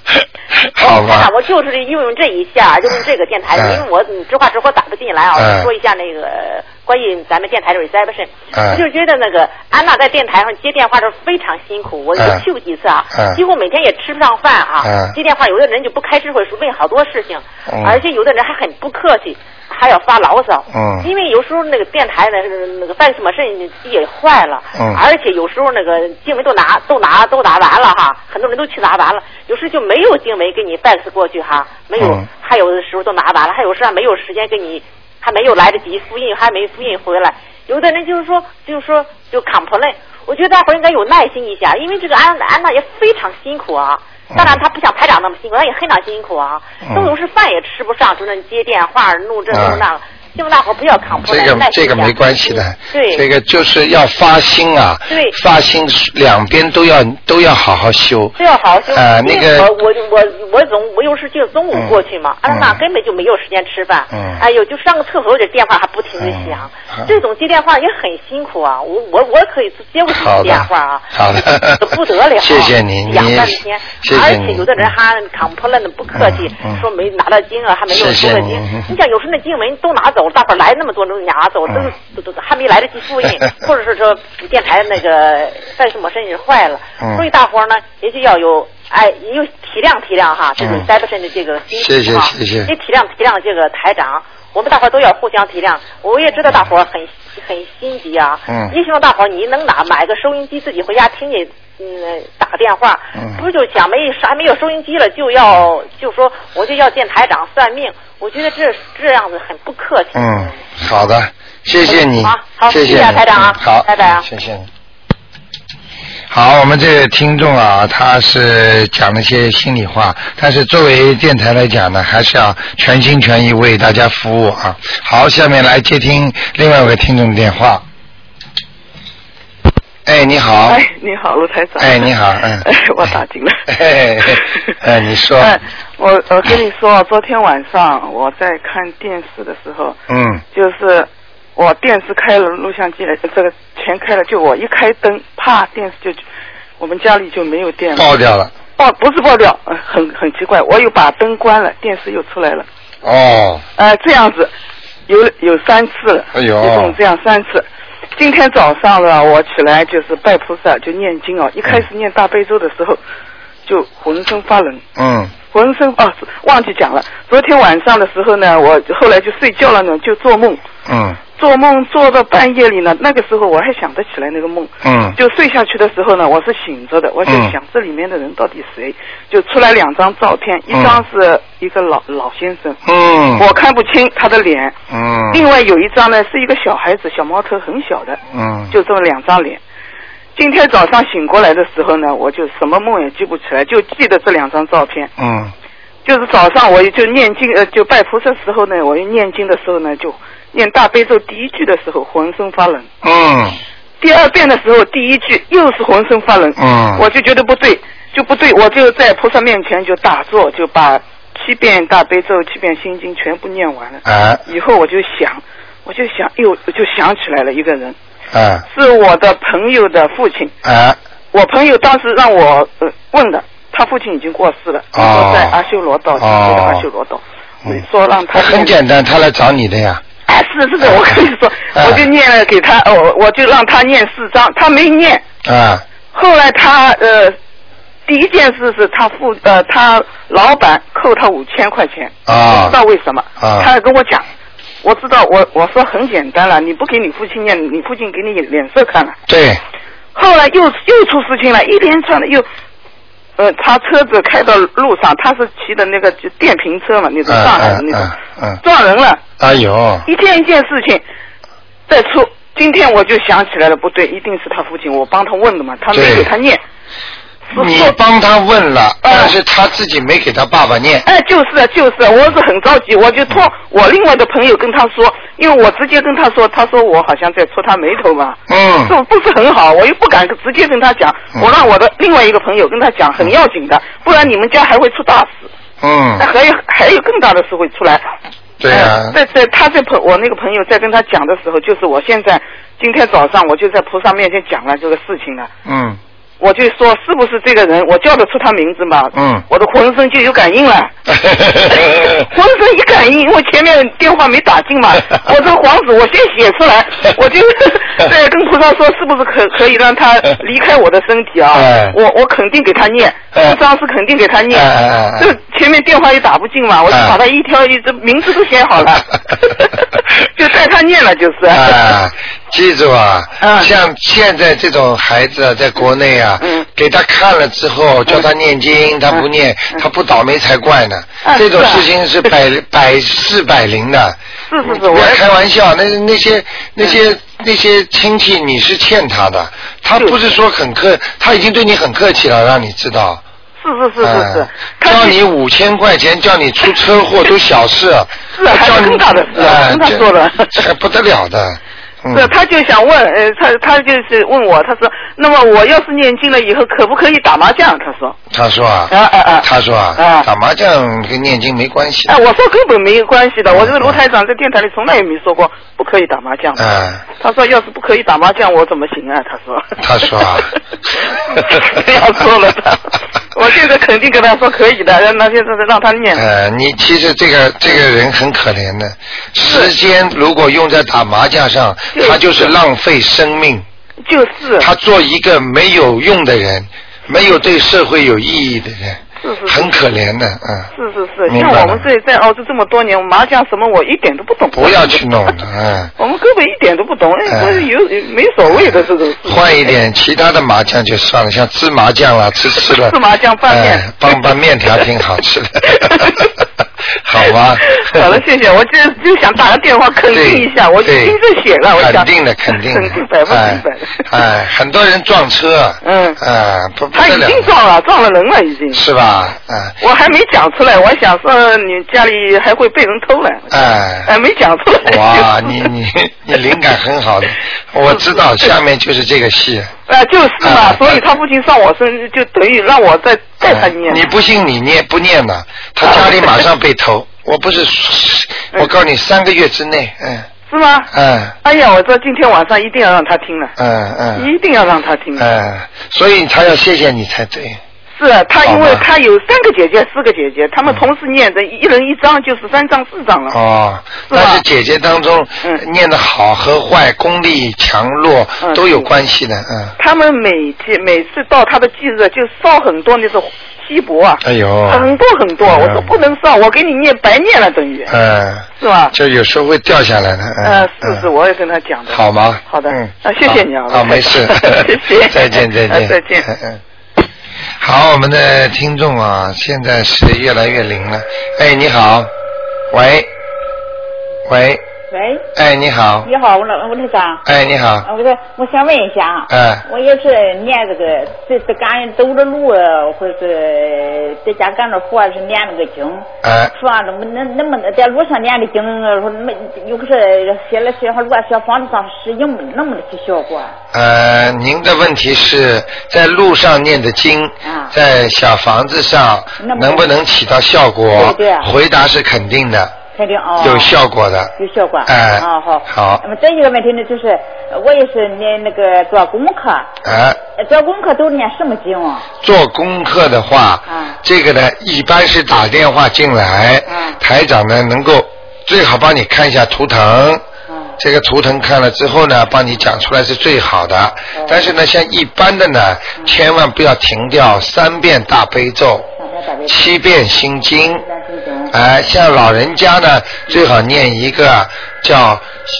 好吧。我看我就是用用这一下，就用这个电台，嗯因为我嗯直话直说打不进来啊，说一下那个关于咱们电台的 reception，、嗯我就觉得那个安娜在电台上接电话的时候非常辛苦，我就嗯去过几次啊，嗯几乎每天也吃不上饭啊。嗯接电话有的人就不开智慧说问好多事情，嗯而且有的人还很不客气，还要发牢骚。嗯因为有时候那个电台呢，是那个 fax machine 机也坏了，嗯而且有时候那个经文都拿都拿都拿完了哈，很多人都去拿完了，有时就没有经文给你 fax 过去哈，没有，嗯还有的时候都拿完了，还有时候没有时间给你，还没有来得及复印，还没复印回来。有的人就是说，就是说就 complain，我觉得大伙儿应该有耐心一下，因为这个安安娜也非常辛苦啊。当然，她不像排长那么辛苦，她也非常辛苦啊。嗯都有时饭也吃不上，就那接电话弄这弄那个。希望大伙不要 complain，这个这个没关系的，对，这个就是要发心啊，对。发心两边都要都要好好修。都要好好修。啊那个我我我我总我有时就中午过去嘛，嗯。安娜根本就没有时间吃饭。嗯。哎呦，就上个厕所这电话还不停的响。嗯，这种接电话也很辛苦啊。我我我可以接不起电话啊，好的。不得了。谢谢你讲你半天，谢谢而且有的人还 complain 的不客气说没拿到金啊，还没有收到经。你。想有时候那经文都拿走了，大伙儿来那么多都拿走，都嗯都都都还没来得及复印，或者是说电台那个在什么身上坏了嗯，所以大伙儿呢也就要有哎，也有体谅体谅哈，这个嗯。d e p 的这个心情哈，谢谢。也体谅体谅这个台长。我们大伙儿都要互相体谅，我也知道大伙儿很很心急啊，嗯。也希望大伙儿你能拿买个收音机，自己回家听见，嗯，打个电话，嗯不是就想没啥没有收音机了，就要就说我就要见台长算命，我觉得这这样子很不客气。嗯，好的，谢谢你，好好谢谢谢啊台长啊嗯好，拜拜啊谢谢你。好，我们这个听众啊，他是讲了些心里话，但是作为电台来讲呢，还是要全心全意为大家服务啊。好，下面来接听另外一位听众的电话。哎，你好。哎，你好，卢台长。哎你好嗯 哎，我打进了。哎哎 你说哎，我我跟你说，昨天晚上我在看电视的时候，嗯就是我电视开了，录像机了，这个全开了，就我一开灯，啪，电视就我们家里就没有电了。爆掉了。爆不是爆掉，呃很很奇怪，我又把灯关了，电视又出来了。哦，呃，这样子有有三次了，哎呦一共这样三次。今天早上呢，我起来就是拜菩萨，就念经哦。一开始念大悲咒的时候，就浑身发冷，嗯浑身啊，忘记讲了。昨天晚上的时候呢，我后来就睡觉了呢，就做梦，嗯做梦做到半夜里呢，那个时候我还想得起来那个梦。嗯。就睡下去的时候呢，我是醒着的，我就嗯。想这里面的人到底谁？就出来两张照片，一张是一个老老先生，嗯。我看不清他的脸，嗯。另外有一张呢是一个小孩子，小毛头很小的，嗯。就这么两张脸。今天早上醒过来的时候呢，我就什么梦也记不起来，就记得这两张照片。嗯。就是早上我就念经，呃，就拜菩萨时候呢，我一念经的时候呢，就念大悲咒第一句的时候浑身发冷，嗯。第二遍的时候第一句又是浑身发冷，嗯。我就觉得不对，就不对，我就在菩萨面前就打坐，就把七遍大悲咒、七遍心经全部念完了。哎。以后我就想，我就想，又，就想起来了一个人，哎。是我的朋友的父亲。哎。我朋友当时让我呃问的，他父亲已经过世了，哦。说在阿修罗道，西北的阿修罗道，嗯。说让他很简单，他来找你的呀。哎，是是的，我跟你说，哎我就念了给他，哦，我就让他念四章，他没念。啊后来他呃，第一件事是他父呃他老板扣他五千块钱，啊不知道为什么，啊他跟我讲，我知道我我说很简单了，你不给你父亲念，你父亲给你脸色看了。对，后来又又出事情了，一连串的又，呃，他车子开到路上，他是骑的那个就电瓶车嘛，那种嗯上海的那种，撞人了，哎呦，一件一件事情再出。今天我就想起来了，不对，一定是他父亲，我帮他问的嘛，他没对给他念。你帮他问了，嗯。但是他自己没给他爸爸念。哎，就是啊就是啊，我是很着急，我就托我另外的朋友跟他说，因为我直接跟他说，他说我好像在戳他眉头嘛，嗯。这不是很好，我又不敢直接跟他讲，嗯。我让我的另外一个朋友跟他讲，很要紧的，不然你们家还会出大事，嗯。那，还有还有更大的事会出来。对呀哎，在在他在朋我那个朋友在跟他讲的时候，就是我现在今天早上我就在菩萨面前讲了这个事情了。嗯我就说是不是这个人，我叫得出他名字嘛，嗯，我的浑身就有感应了，浑身一感应，因为前面电话没打进嘛，我这个黄纸我先写出来，我就对跟菩萨说是不是可可以让他离开我的身体啊？哎我我肯定给他念，哎这张是肯定给他念，这前面电话也打不进嘛，我就哎把他一挑一这名字都写好了，就带他念了就是。啊，记住啊，嗯像现在这种孩子啊，在国内啊，嗯。给他看了之后，叫他念经，他不念，他不倒霉才怪呢。啊这种事情是百百试百灵的。是是是，不要我开玩笑，那那些那些那些亲戚，你是欠他的，他不是说很客，他已经对你很客气了，让你知道。是是是是是。哎，叫你五千块钱，叫你出车祸都小事，是啊还叫你有更大的。事还不得了的。嗯是，他就想问，呃，他他就是问我，他说，那么我要是念经了以后，可不可以打麻将？他说，他说啊，啊啊啊他说啊，啊打麻将跟念经没关系。哎，我说根本没有关系的，我这个嗯卢台长在电台里从来也没说过不可以打麻将的。嗯，他说要是不可以打麻将，我怎么行啊？他说。他说啊 不要说了他，我现在肯定跟他说可以的，让他现在让他念。呃，你其实这个这个人很可怜的，时间如果用在打麻将上，就是他就是浪费生命。就是。他做一个没有用的人，没有对社会有意义的人，是是是很可怜的，嗯。是是是，像我们这在澳洲这么多年，麻将什么我一点都不懂。不要去弄的，嗯。我们根本一点都不懂，哎，有没所谓的这种事。换一点其他的麻将就算了，像芝麻酱啦，吃吃了。芝麻酱拌面哎拌拌面条挺好吃的，好吧？好了，谢谢。我就就想打个电话肯定一下，我已对经在写了，我想肯定的，肯定的，肯定百分之百的。哎，哎很多人撞车，嗯，啊，不不他已，经撞了，撞了人了，已经。是吧？啊，我还没讲出来，我想说你家里还会被人偷了，哎。哎，没讲出来。哇，你你你灵感很好的，我知道下面就是这个戏。啊，就是嘛，哎所以他父亲上我身，就等于让我再带他念。哎你不信你念不念呢？他家里马上被偷。我不是，我告诉你，三个月之内，嗯是吗？嗯哎呀，我说今天晚上一定要让他听了，嗯嗯一定要让他听了。嗯，所以他要谢谢你才对。是啊他，因为他有三个姐姐、四个姐姐，他们同时念着，一人一张就是三张、四张了。哦，是但是姐姐当中嗯念的好和坏、功力强弱嗯都有关系的，嗯。他们每天每次到他的忌日就烧很多那种锡箔啊，哎呦，很多很多。嗯我说不能烧，我给你念白念了等于，嗯，是吧？就有时候会掉下来的，嗯。呃，是是，嗯我也跟他讲的。好吗？好的，嗯，啊，谢谢你啊，好啊，没事 谢谢，再见，再见，啊再见。嗯嗯。好，我们的听众啊，现在是越来越灵了。哎，你好，喂，喂，喂，哎，你好，你好，吴老吴台长。哎，你好，啊，我说我想问一下啊，哎我也是念这个，这是赶走着路，啊或者是在家干着活，是念那个经。哎，说啊，那么那那么在路上念的经，说没有个是写了写好，如果小房子上是有能不能起效果啊？呃，您的问题是在路上念的经，啊。在小房子上能不能能不能起到效果？对对啊。回答是肯定的，肯定哦。有效果的。有效果。哎啊好。好那么这一个问题呢，就是呃我也是念那个做功课，哎，呃做功课都是念什么经啊？做功课的话，啊这个呢，一般是打电话进来，啊台长呢能够最好帮你看一下图腾。啊这个图腾看了之后呢，帮你讲出来是最好的。哦。但是呢，像一般的呢，嗯千万不要停掉三遍大悲咒，七遍心经。哎，像老人家呢，最好念一个叫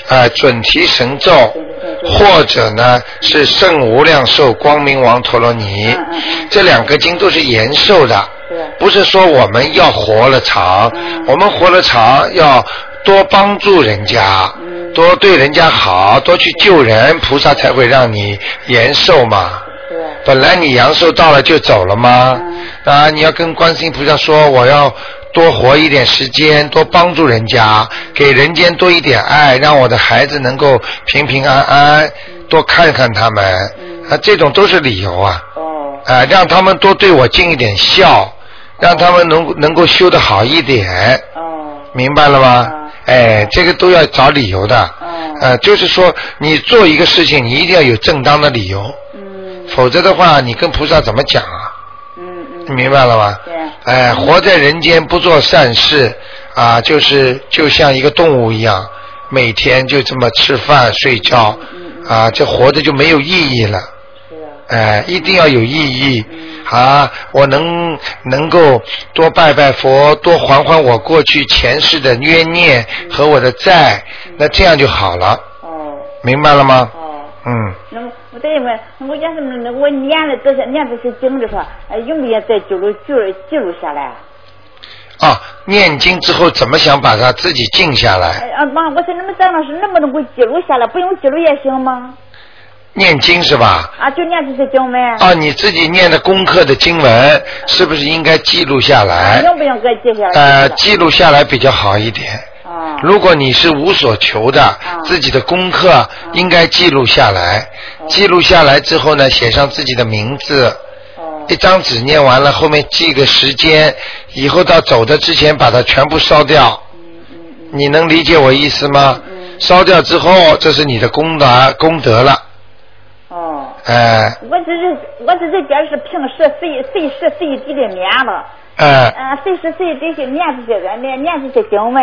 呃准提神咒，或者呢是圣无量寿光明王陀罗尼。这两个经都是延寿的，不是说我们要活了长，嗯。我们活了长要多帮助人家，嗯多对人家好，多去救人，菩萨才会让你延寿嘛。是。本来你阳寿到了就走了吗？啊，你要跟观世音菩萨说，我要多活一点时间，多帮助人家，给人间多一点爱，让我的孩子能够平平安安，多看看他们，啊，这种都是理由啊，哦。啊，让他们多对我尽一点孝，让他们能能够修得好一点，哦。明白了吗啊？哎，这个都要找理由的，哦。呃，就是说你做一个事情，你一定要有正当的理由。嗯。否则的话，你跟菩萨怎么讲啊？嗯嗯。你明白了吗？对。哎，活在人间不做善事啊，就是就像一个动物一样，每天就这么吃饭睡觉啊，这活着就没有意义了。哎，一定要有意义啊！我能能够多拜拜佛，多还还我过去前世的冤孽和我的债，那这样就好了。哦。明白了吗？哦。嗯。那么我再问，我要是那我念了这些念这些经的话，呃用不用再记录记录记录下来？啊，念经之后怎么想把它自己静下来？哎啊妈，我说那么张老师能不能给我记录下来？不用记录也行吗？念经是吧？啊，就念这些经文。啊，你自己念的功课的经文，是不是应该记录下来？用不用给记下来？呃，记录下来比较好一点。啊。如果你是无所求的，自己的功课应该记录下来。记录下来之后呢，写上自己的名字。一张纸念完了，后面记个时间，以后到走的之前把它全部烧掉。你能理解我意思吗？烧掉之后，这是你的功德功德了。哦。哎。我这是我这是讲是平时随随时随地的念了。哎。嗯，随时随地的念这些个念念这些经文，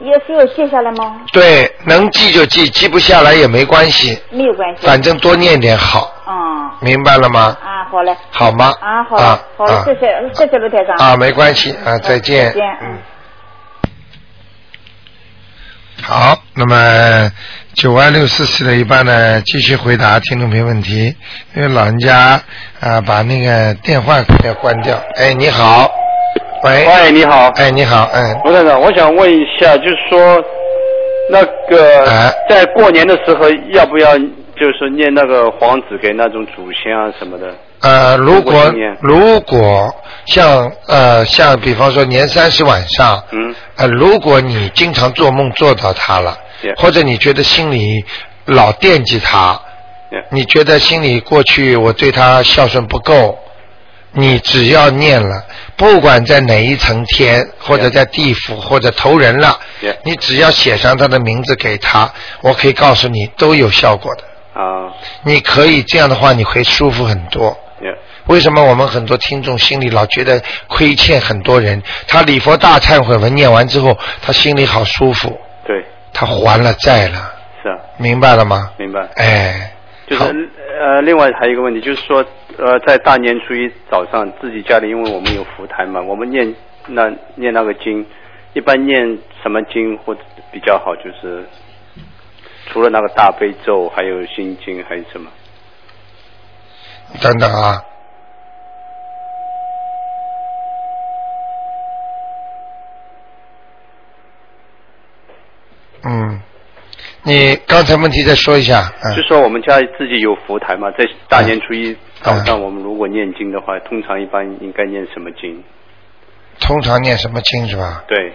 也需要记下来吗？对，能记就记，记不下来也没关系。没有关系。反正多念点好。嗯。明白了吗？啊，好嘞。好吗？啊，好嘞，好嘞，谢谢谢谢卢台长。啊，没关系啊，再见。再见，嗯。好，那么九二六四四的一半呢，继续回答听众朋友问题。因为老人家啊，把那个电话要关掉。哎，你好，喂。喂，你好。哎，你好，嗯。卢站长，我想问一下，就是说，那个在过年的时候，要不要就是念那个黄纸给那种祖先啊什么的？呃，如果如果像呃像比方说年三十晚上，嗯，呃，如果你经常做梦做到他了，或者你觉得心里老惦记他，你觉得心里过去我对他孝顺不够，你只要念了，不管在哪一层天，或者在地府，或者投人了，你只要写上他的名字给他，我可以告诉你都有效果的。啊，你可以这样的话，你会舒服很多。为什么我们很多听众心里老觉得亏欠很多人？他礼佛大忏悔文念完之后，他心里好舒服。对。他还了债了。是啊。明白了吗？明白。哎。就是呃，另外还有一个问题，就是说呃，在大年初一早上，自己家里因为我们有福台嘛，我们念那念那个经，一般念什么经或者比较好？就是除了那个大悲咒，还有心经，还有什么？等等啊。嗯，你刚才问题再说一下。嗯、就说我们家自己有佛台嘛，在大年初一早上，我们如果念经的话，通常一般应该念什么经？通常念什么经是吧？对。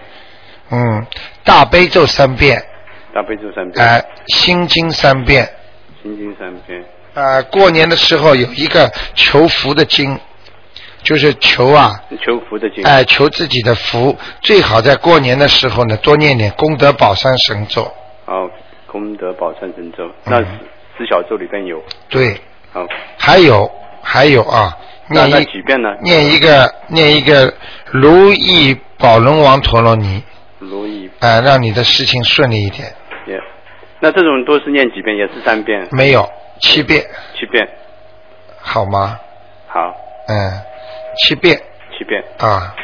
嗯，大悲咒三遍。大悲咒三遍。哎，心经三遍。心经三遍。呃，过年的时候有一个求福的经。就是求啊，求福的经，哎，求自己的福，最好在过年的时候呢，多念点功德宝山神咒。哦，功德宝山神咒，那十小咒里边有。对。好。还有还有啊，那那几遍呢？念一个念一个如意宝轮王陀罗尼。如意。哎，让你的事情顺利一点。也，那这种都是念几遍？也是三遍？没有，七遍。七遍。好吗？好。嗯。七遍，七遍啊。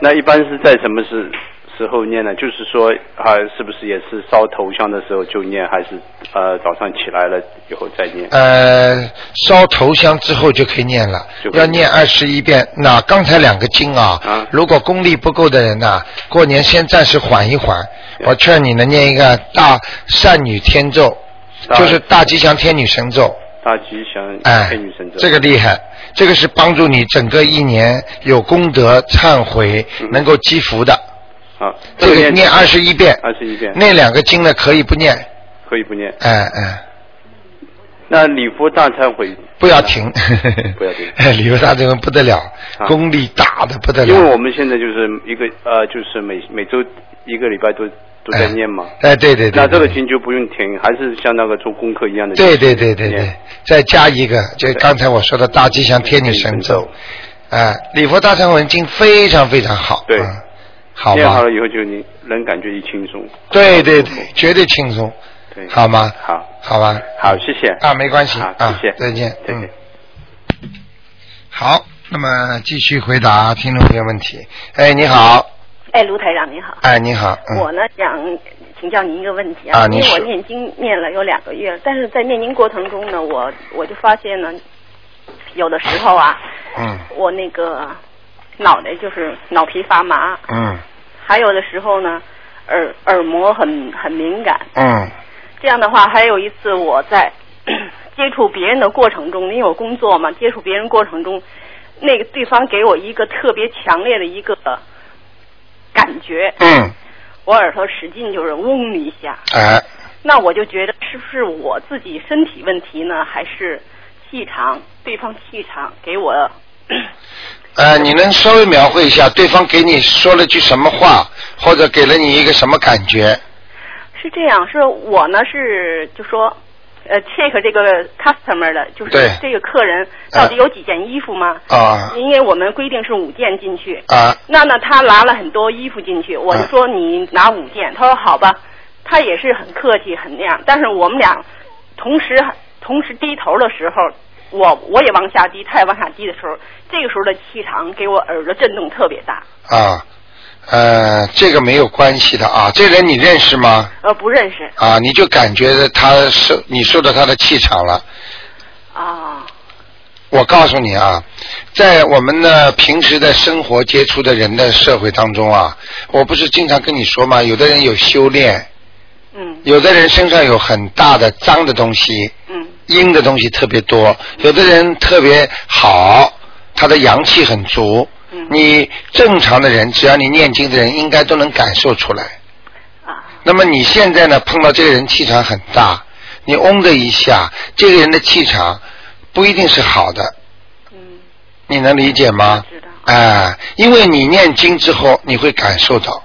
那一般是在什么时时候念呢？就是说啊，是不是也是烧头香的时候就念，还是呃早上起来了以后再念？呃，烧头香之后就可以念了，要念二十一遍。那刚才两个经啊，如果功力不够的人呢，过年先暂时缓一缓。我劝你呢，念一个大善女天咒，就是大吉祥天女神咒。大吉祥天女神咒。这个厉害。这个是帮助你整个一年有功德、忏悔，能够积福的。啊，这个念二十一遍。二十一遍。那两个经呢，可以不念。可以不念。哎哎。那礼佛大忏悔。不要停。不要停。礼佛大忏悔不得了，功力大的不得了。因为我们现在就是一个呃，就是每每周一个礼拜都都在念吗？哎，对对对。那这个经就不用停，还是像那个做功课一样的。对对对对对，再加一个，就刚才我说的大吉祥天女神咒，哎，礼佛大忏文经非常非常好。对，好念好了以后就你能感觉一轻松。对对对，绝对轻松，对，好吗？好，好吧。好，谢谢。啊，没关系好啊，谢谢再见，嗯。好，那么继续回答听众朋友问题。哎，你好，哎，卢台长您好。哎，你好，嗯，我呢想请教您一个问题因啊因为我念经念了有两个月，但是在念经过程中呢，我我就发现呢，有的时候啊，嗯我那个脑袋就是脑皮发麻，嗯还有的时候呢，耳耳膜很很敏感。嗯这样的话，还有一次我在 接触别人的过程中，因为我工作嘛，接触别人过程中，那个对方给我一个特别强烈的一个感觉，嗯，我耳朵使劲就是嗡一下，哎，那我就觉得是不是我自己身体问题呢，还是气场？对方气场给我呃，你能稍微描绘一下对方给你说了句什么话，或者给了你一个什么感觉？是这样，是我呢是就说。呃，check 这个 customer 的，就是这个客人到底有几件衣服吗？啊。因为我们规定是五件进去。啊。那呢，他拿了很多衣服进去，我就说你拿五件，他说好吧，他也是很客气很那样，但是我们俩同时同时低头的时候，我我也往下低，他也往下低的时候，这个时候的气场给我耳朵震动特别大。啊，呃，这个没有关系的啊。这人你认识吗？呃，不认识啊，你就感觉他受你受到他的气场了。啊，我告诉你啊，在我们呢平时的生活接触的人的社会当中啊，我不是经常跟你说吗？有的人有修炼，嗯，有的人身上有很大的脏的东西，嗯，阴的东西特别多，有的人特别好，他的阳气很足。嗯你正常的人，只要你念经的人，应该都能感受出来。啊。那么你现在呢，碰到这个人气场很大，你嗡的一下，这个人的气场不一定是好的。嗯。你能理解吗？知道。哎，因为你念经之后，你会感受到，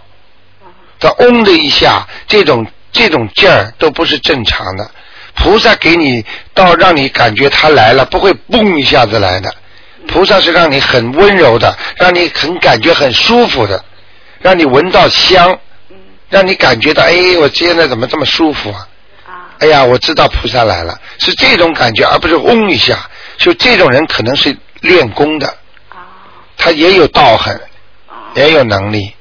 他嗡的一下，这种这种劲儿都不是正常的。菩萨给你到让你感觉他来了，不会嘣一下子来的。菩萨是让你很温柔的，让你很感觉很舒服的，让你闻到香，让你感觉到哎，我现在怎么这么舒服啊？哎呀，我知道菩萨来了，是这种感觉，而不是嗡一下。就这种人可能是练功的，他也有道行，也有能力。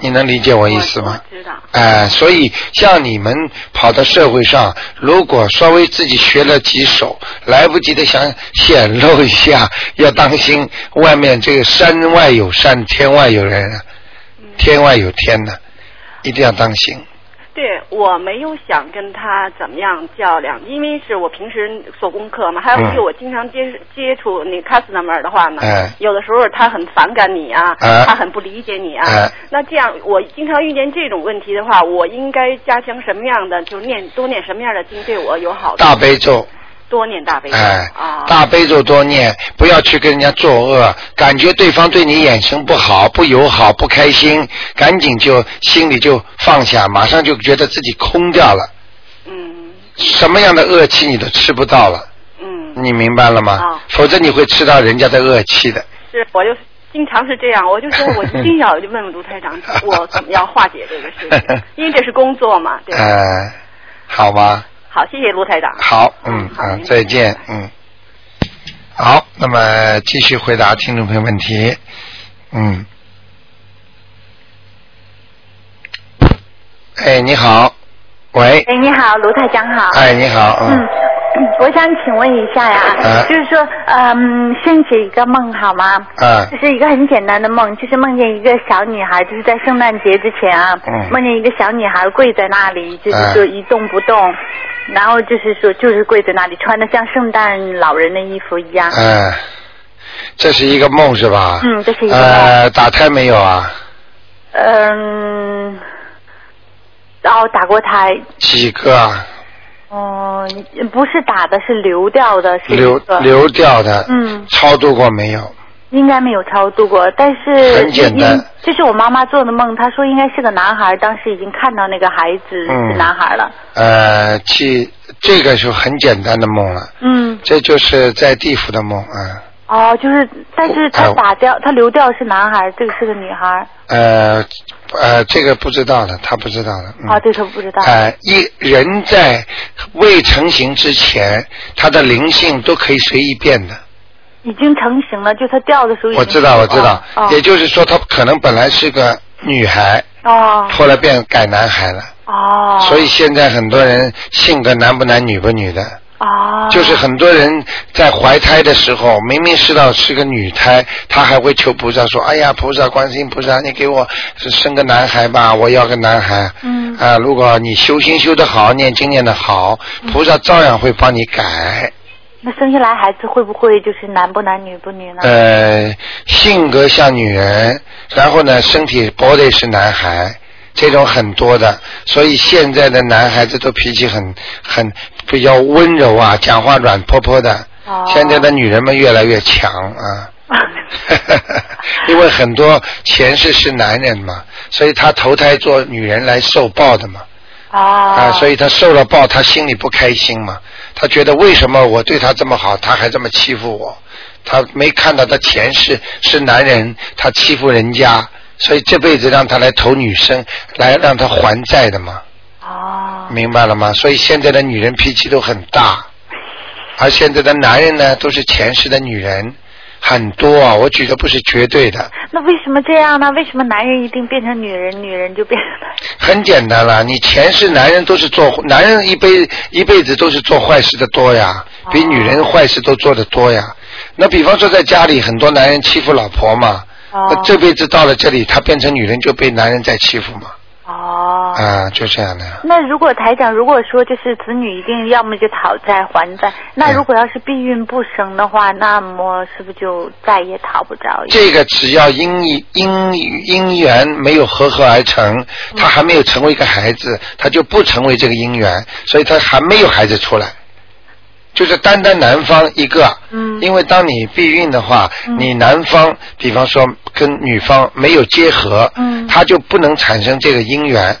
你能理解我意思吗？知道。哎、所以像你们跑到社会上，如果稍微自己学了几手，来不及的想显露一下，要当心外面这个山外有山，天外有人啊，天外有天呐、一定要当心。对我没有想跟他怎么样较量，因为是我平时做功课嘛，还有嗯一个我经常接接触那 customer 的话呢，哎有的时候他很反感你啊，哎他很不理解你啊。哎那这样我经常遇见这种问题的话，我应该加强什么样的，就念多念什么样的经对我有好处？大悲咒，多念大悲咒。大悲咒多念，不要去跟人家作恶，感觉对方对你眼神不好、不友好、不开心，赶紧就心里就放下，马上就觉得自己空掉了。嗯。什么样的恶气你都吃不到了。嗯。你明白了吗？啊否则你会吃到人家的恶气的。是，我就经常是这样，我就说我一定要问问卢台长，我怎么样化解这个事情，因为这是工作嘛，对吧？呃，好吧，好，谢谢卢台长。好，嗯好，再见，嗯。好，那么继续回答听众朋友问题。嗯。哎，你好，喂，哎，你好，卢台长好。哎，你好，嗯，嗯，我想请问一下呀，啊就是说，嗯，先解一个梦好吗？啊这是一个很简单的梦，就是梦见一个小女孩，就是在圣诞节之前啊，嗯梦见一个小女孩跪在那里，就是说一动不动，然后就是说就是跪在那里，穿的像圣诞老人的衣服一样。嗯，这是一个梦是吧？嗯这是一个梦呃，打胎没有啊？嗯，然后打过胎，几个啊？哦、不是打的，是流掉的，是流流掉的。嗯，超度过没有？应该没有超度过，但是很简单因这是我妈妈做的梦，她说应该是个男孩，当时已经看到那个孩子嗯是男孩了。呃，去这个就很简单的梦了，嗯，这就是在地府的梦啊。哦，就是，但是哎他打掉，他流掉是男孩，这个是个女孩。呃呃，这个不知道的，他不知道的。嗯、啊，对他不知道。呃，一人在未成型之前，他的灵性都可以随意变的。已经成型了，就他掉的时候。我知道，我知道。哦也就是说，他可能本来是个女孩，哦后来变改男孩了。哦。所以现在很多人性格男不男女不女的。哦。就是很多人在怀胎的时候，明明知道是个女胎，他还会求菩萨说：“哎呀，菩萨，观世音菩萨，你给我生个男孩吧，我要个男孩。”嗯。啊，如果你修心修得好，念经念得好，菩萨照样会帮你改。那生下来孩子会不会就是男不男女不女呢？呃，性格像女人，然后呢，身体 body 是男孩，这种很多的，所以现在的男孩子都脾气很很比较温柔啊，讲话软泼泼的。哦现在的女人们越来越强啊，因为很多前世是男人嘛，所以他投胎做女人来受报的嘛。哦。啊，所以他受了报，他心里不开心嘛。他觉得为什么我对他这么好，他还这么欺负我？他没看到他前世是男人，他欺负人家，所以这辈子让他来投女生，来让他还债的嘛。哦。明白了吗？所以现在的女人脾气都很大，而现在的男人呢，都是前世的女人，很多啊。我举的不是绝对的，那为什么这样呢？为什么男人一定变成女人，女人就变成男人？很简单了。你前世男人都是做，男人一辈一辈子都是做坏事的多呀，比女人坏事都做的多呀。那比方说在家里，很多男人欺负老婆嘛，那这辈子到了这里，他变成女人就被男人在欺负嘛。哦。啊，就这样的。那如果台长，如果说就是子女一定要么就讨债还债，那如果要是避孕不生的话，那么是不是就再也讨不着？这个只要因因因缘没有合合而成，他还没有成为一个孩子，他就不成为这个因缘，所以他还没有孩子出来。就是单单男方一个，嗯，因为当你避孕的话，你男方比方说跟女方没有结合，嗯，他就不能产生这个姻缘。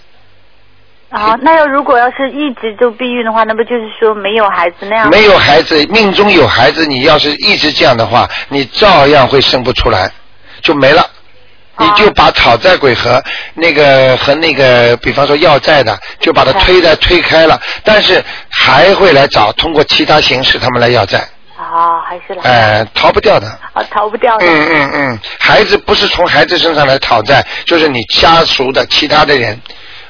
啊，那要如果要是一直就避孕的话，那不就是说没有孩子那样？没有孩子，命中有孩子，你要是一直这样的话，你照样会生不出来，就没了。你就把讨债鬼和那个和那个，比方说要债的，就把他推在推开了，但是还会来找，通过其他形式他们来要债，啊，还是来哎、逃不掉的。啊，逃不掉的。嗯嗯嗯，孩子不是从孩子身上来讨债，就是你家属的其他的人。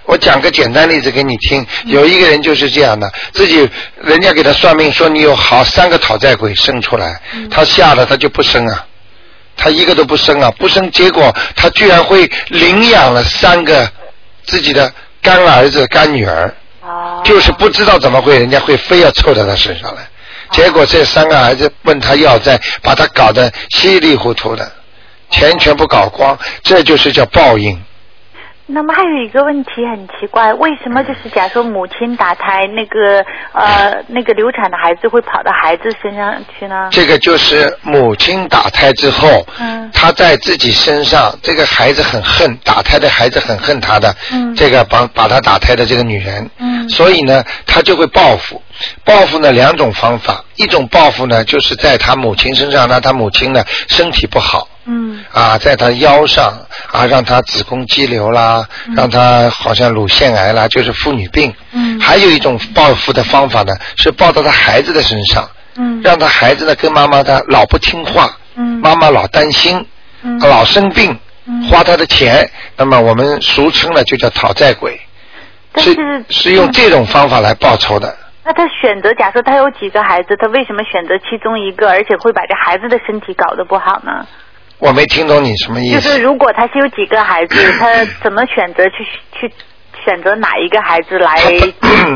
我讲个简单例子给你听，有一个人就是这样的，自己人家给他算命说你有好三个讨债鬼生出来，他吓得他就不生啊，他一个都不生啊，不生，结果他居然会领养了三个自己的干儿子干女儿，就是不知道怎么会人家会非要凑到他身上来，结果这三个儿子问他要债，把他搞得稀里糊涂的，钱全部搞光，这就是叫报应。那么还有一个问题很奇怪，为什么就是假如母亲打胎，那个呃那个流产的孩子会跑到孩子身上去呢？这个就是母亲打胎之后，嗯她在自己身上，这个孩子很恨，打胎的孩子很恨她的，嗯这个把把她打胎的这个女人，嗯所以呢，她就会报复。报复呢两种方法，一种报复呢就是在她母亲身上，让她母亲呢身体不好。嗯啊，在她腰上啊，让她子宫肌瘤啦，让她好像乳腺癌啦，就是妇女病。嗯还有一种报复的方法呢，是报到她孩子的身上，嗯让她孩子呢跟妈妈他老不听话，嗯妈妈老担心，嗯老生病，嗯花她的钱，那么我们俗称呢就叫讨债鬼，是是用这种方法来报仇的。那他选择，假设他有几个孩子，他为什么选择其中一个，而且会把这孩子的身体搞得不好呢？我没听懂你什么意思。就是如果他是有几个孩子，他怎么选择去去选择哪一个孩子来？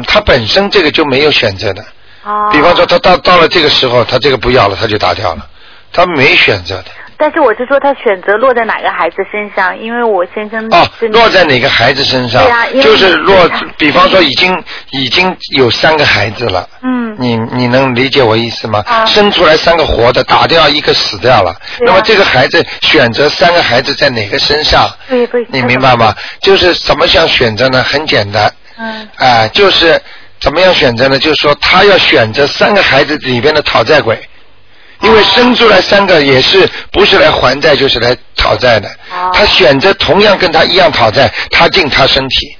他本身这个就没有选择的。哦比方说，他到到了这个时候，他这个不要了，他就打掉了，他没选择的。但是我是说，他选择落在哪个孩子身上？因为我先生哦，落在哪个孩子身上？对啊就是落，比方说已经已经有三个孩子了，嗯嗯你你能理解我意思吗？啊生出来三个活的，打掉一个死掉了。那么这个孩子选择三个孩子在哪个身上？对对。你明白吗？就是怎么想选择呢？很简单，嗯啊、就是怎么样选择呢？就是说他要选择三个孩子里边的讨债鬼，因为生出来三个也是不是来还债就是来讨债的。哦他选择同样跟他一样讨债，他进他身体，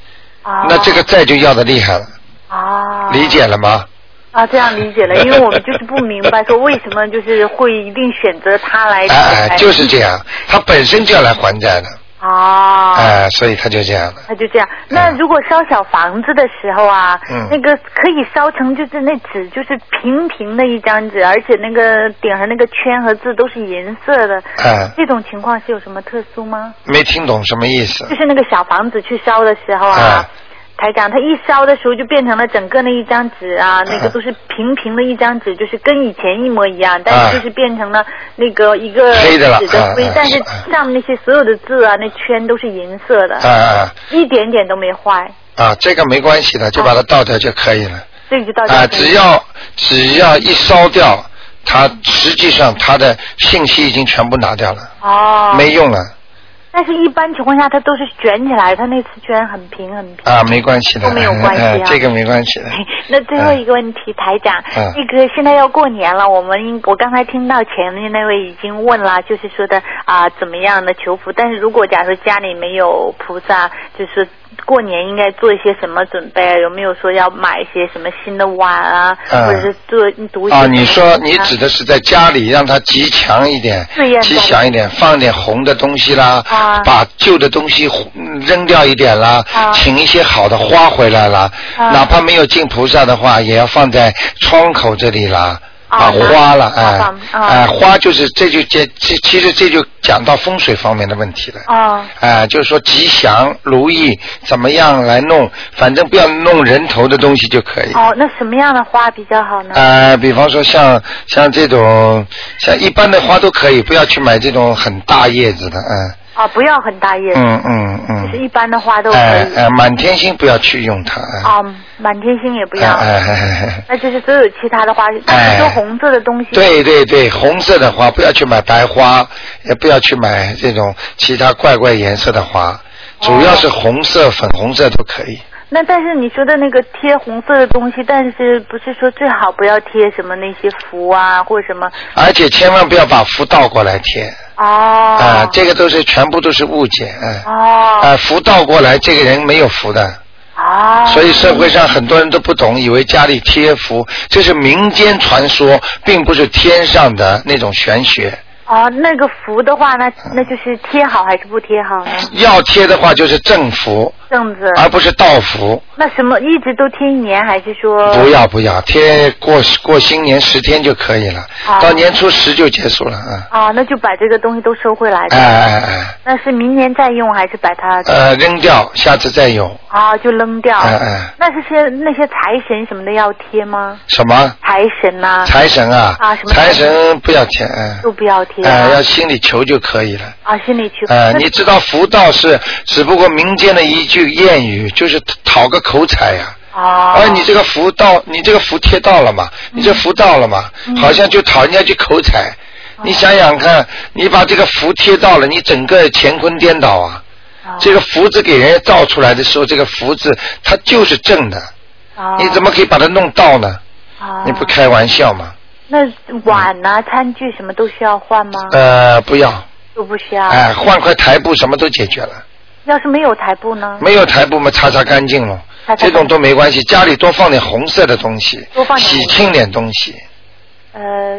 那这个债就要的厉害了，啊。理解了吗？啊，这样理解了，因为我们就是不明白说为什么就是会一定选择他来。哎、哎，就是这样，他本身就要来还债的，哦。哎、所以他就这样了。他就这样。那如果烧小房子的时候啊，嗯那个可以烧成就是那纸就是平平的一张纸，而且那个顶上那个圈和字都是银色的。哎这种情况是有什么特殊吗？没听懂什么意思？就是那个小房子去烧的时候啊。台长，他一烧的时候就变成了整个那一张纸啊，那个都是平平的一张纸，就是跟以前一模一样，但是就是变成了那个一个黑的了纸的灰但是上面那些所有的字啊，那圈都是银色的，一点点都没坏，啊，这个没关系的，就把它倒掉就可以了。这个就倒掉啊，只要只要一烧掉，它实际上它的信息已经全部拿掉了，哦，没用了但是一般情况下它都是卷起来，它那次卷很平很平。啊，没关系的，都没有关系啊哎这个没关系的。那最后一个问题，台长，嗯那个现在要过年了，我们我刚才听到前面那位已经问了，就是说的啊、怎么样的求福，但是如果假如家里没有菩萨，就是过年应该做一些什么准备啊？有没有说要买一些什么新的碗啊，嗯。或者是做读一些啊，你说你指的是在家里让它吉祥一点，吉祥一点，放点红的东西啦，啊。把旧的东西嗯扔掉一点啦，啊。请一些好的花回来啦，啊。哪怕没有敬菩萨的话，也要放在窗口这里啦。把花了，哎、放哎、花就是这就这这其实这就讲到风水方面的问题了。啊哎、就是说吉祥如意怎么样来弄，反正不要弄人头的东西就可以。哦，那什么样的花比较好呢？呃，比方说像像这种像一般的花都可以，不要去买这种很大叶子的，嗯哦，不要很大叶子，嗯嗯嗯，就是一般的花都可以。哎哎，满天星不要去用它，哎哦，满天星也不要。哎哎哎那就是所有其他的花，但是说红色的东西。对对对，红色的花不要去买白花，也不要去买这种其他怪怪颜色的花，主要是红色、粉红色都可以。那但是你说的那个贴红色的东西，但是不是说最好不要贴什么那些符啊，或者什么？而且千万不要把符倒过来贴，哦。啊，这个都是全部都是误解，嗯。哦。啊，符倒过来，这个人没有福的。哦。所以社会上很多人都不懂，以为家里贴符，这是民间传说，并不是天上的那种玄学。哦，那个符的话，那那就是贴好还是不贴好呢？要贴的话就是正符，正字。而不是倒符。那什么一直都贴一年，还是说？不要不要，贴过过新年十天就可以了，哦到年初十就结束了啊。哦，那就把这个东西都收回来的。哎哎哎，那是明年再用，还是把它？呃，扔掉，下次再用。啊，就扔掉。哎哎，那这些那些财神什么的要贴吗？什么？财神呐、财神啊？啊什么财神不要贴，哎都不要贴、哎，啊。要心里求就可以了。啊，心里去。呃，你知道福道是只不过民间的一句谚语，就是讨个口彩呀、哦。而你这个福到，你这个福贴到了嘛？你这福到了嘛？嗯好像就讨人家句口彩。你想想看，你把这个福贴到了，你整个乾坤颠倒啊！哦这个福字给人家造出来的时候，这个福字它就是正的，哦你怎么可以把它弄倒呢？哦你不开玩笑吗？那碗呐、餐具什么都需要换吗？呃，不要，都不需要。哎，换块台布什么都解决了。要是没有台布呢？没有台布嘛，擦擦干净了，这种都没关系。家里多放点红色的东西，多放点洗清点东西。呃，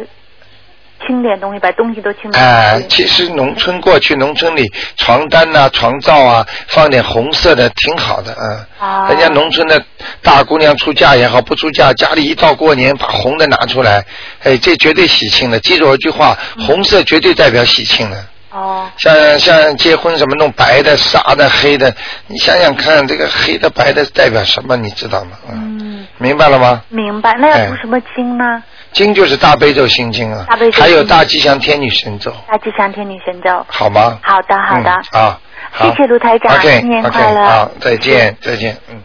清点东西，把东西都清点。哎、其实农村过去农村里床单呐、床罩啊，放点红色的挺好的，嗯。啊人家农村的大姑娘出嫁也好，不出嫁，家里一到过年把红的拿出来，哎，这绝对喜庆的。记住我一句话，红色绝对代表喜庆的。哦。像像结婚什么弄白的、纱的、黑的，你想想看，这个黑的、白的代表什么？你知道吗？嗯，明白了吗？明白。那哎要读什么经呢？经就是大悲咒心经啊，大悲咒还有大吉祥天女神咒，大吉祥天女神咒。好吗？好的，好的。嗯、啊，好谢谢卢台长新年快乐好，再见，再见，嗯。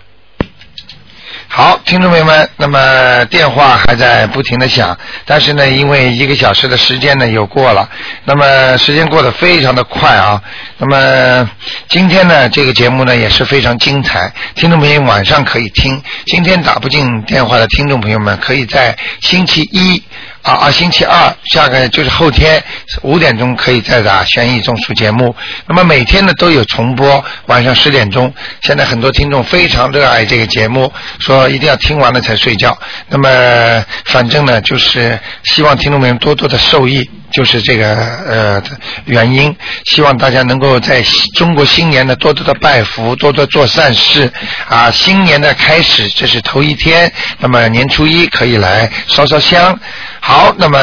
好，听众朋友们，那么电话还在不停的响，但是呢，因为一个小时的时间呢又过了，那么时间过得非常的快啊。那么今天呢，这个节目呢也是非常精彩，听众朋友晚上可以听。今天打不进电话的听众朋友们，可以在星期一。啊啊，星期二下个就是后天五点钟可以再打悬疑综述节目。那么每天呢都有重播，晚上十点钟。现在很多听众非常热爱这个节目，说一定要听完了才睡觉。那么反正呢，就是希望听众们多多的受益，就是这个呃原因。希望大家能够在中国新年呢多多的拜福，多多做善事啊。新年的开始，这是头一天，那么年初一可以来烧烧香。好，那么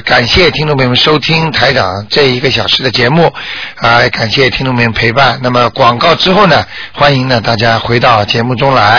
感谢听众朋友们收听台长这一个小时的节目，啊，感谢听众朋友们陪伴。那么广告之后呢，欢迎呢大家回到节目中来。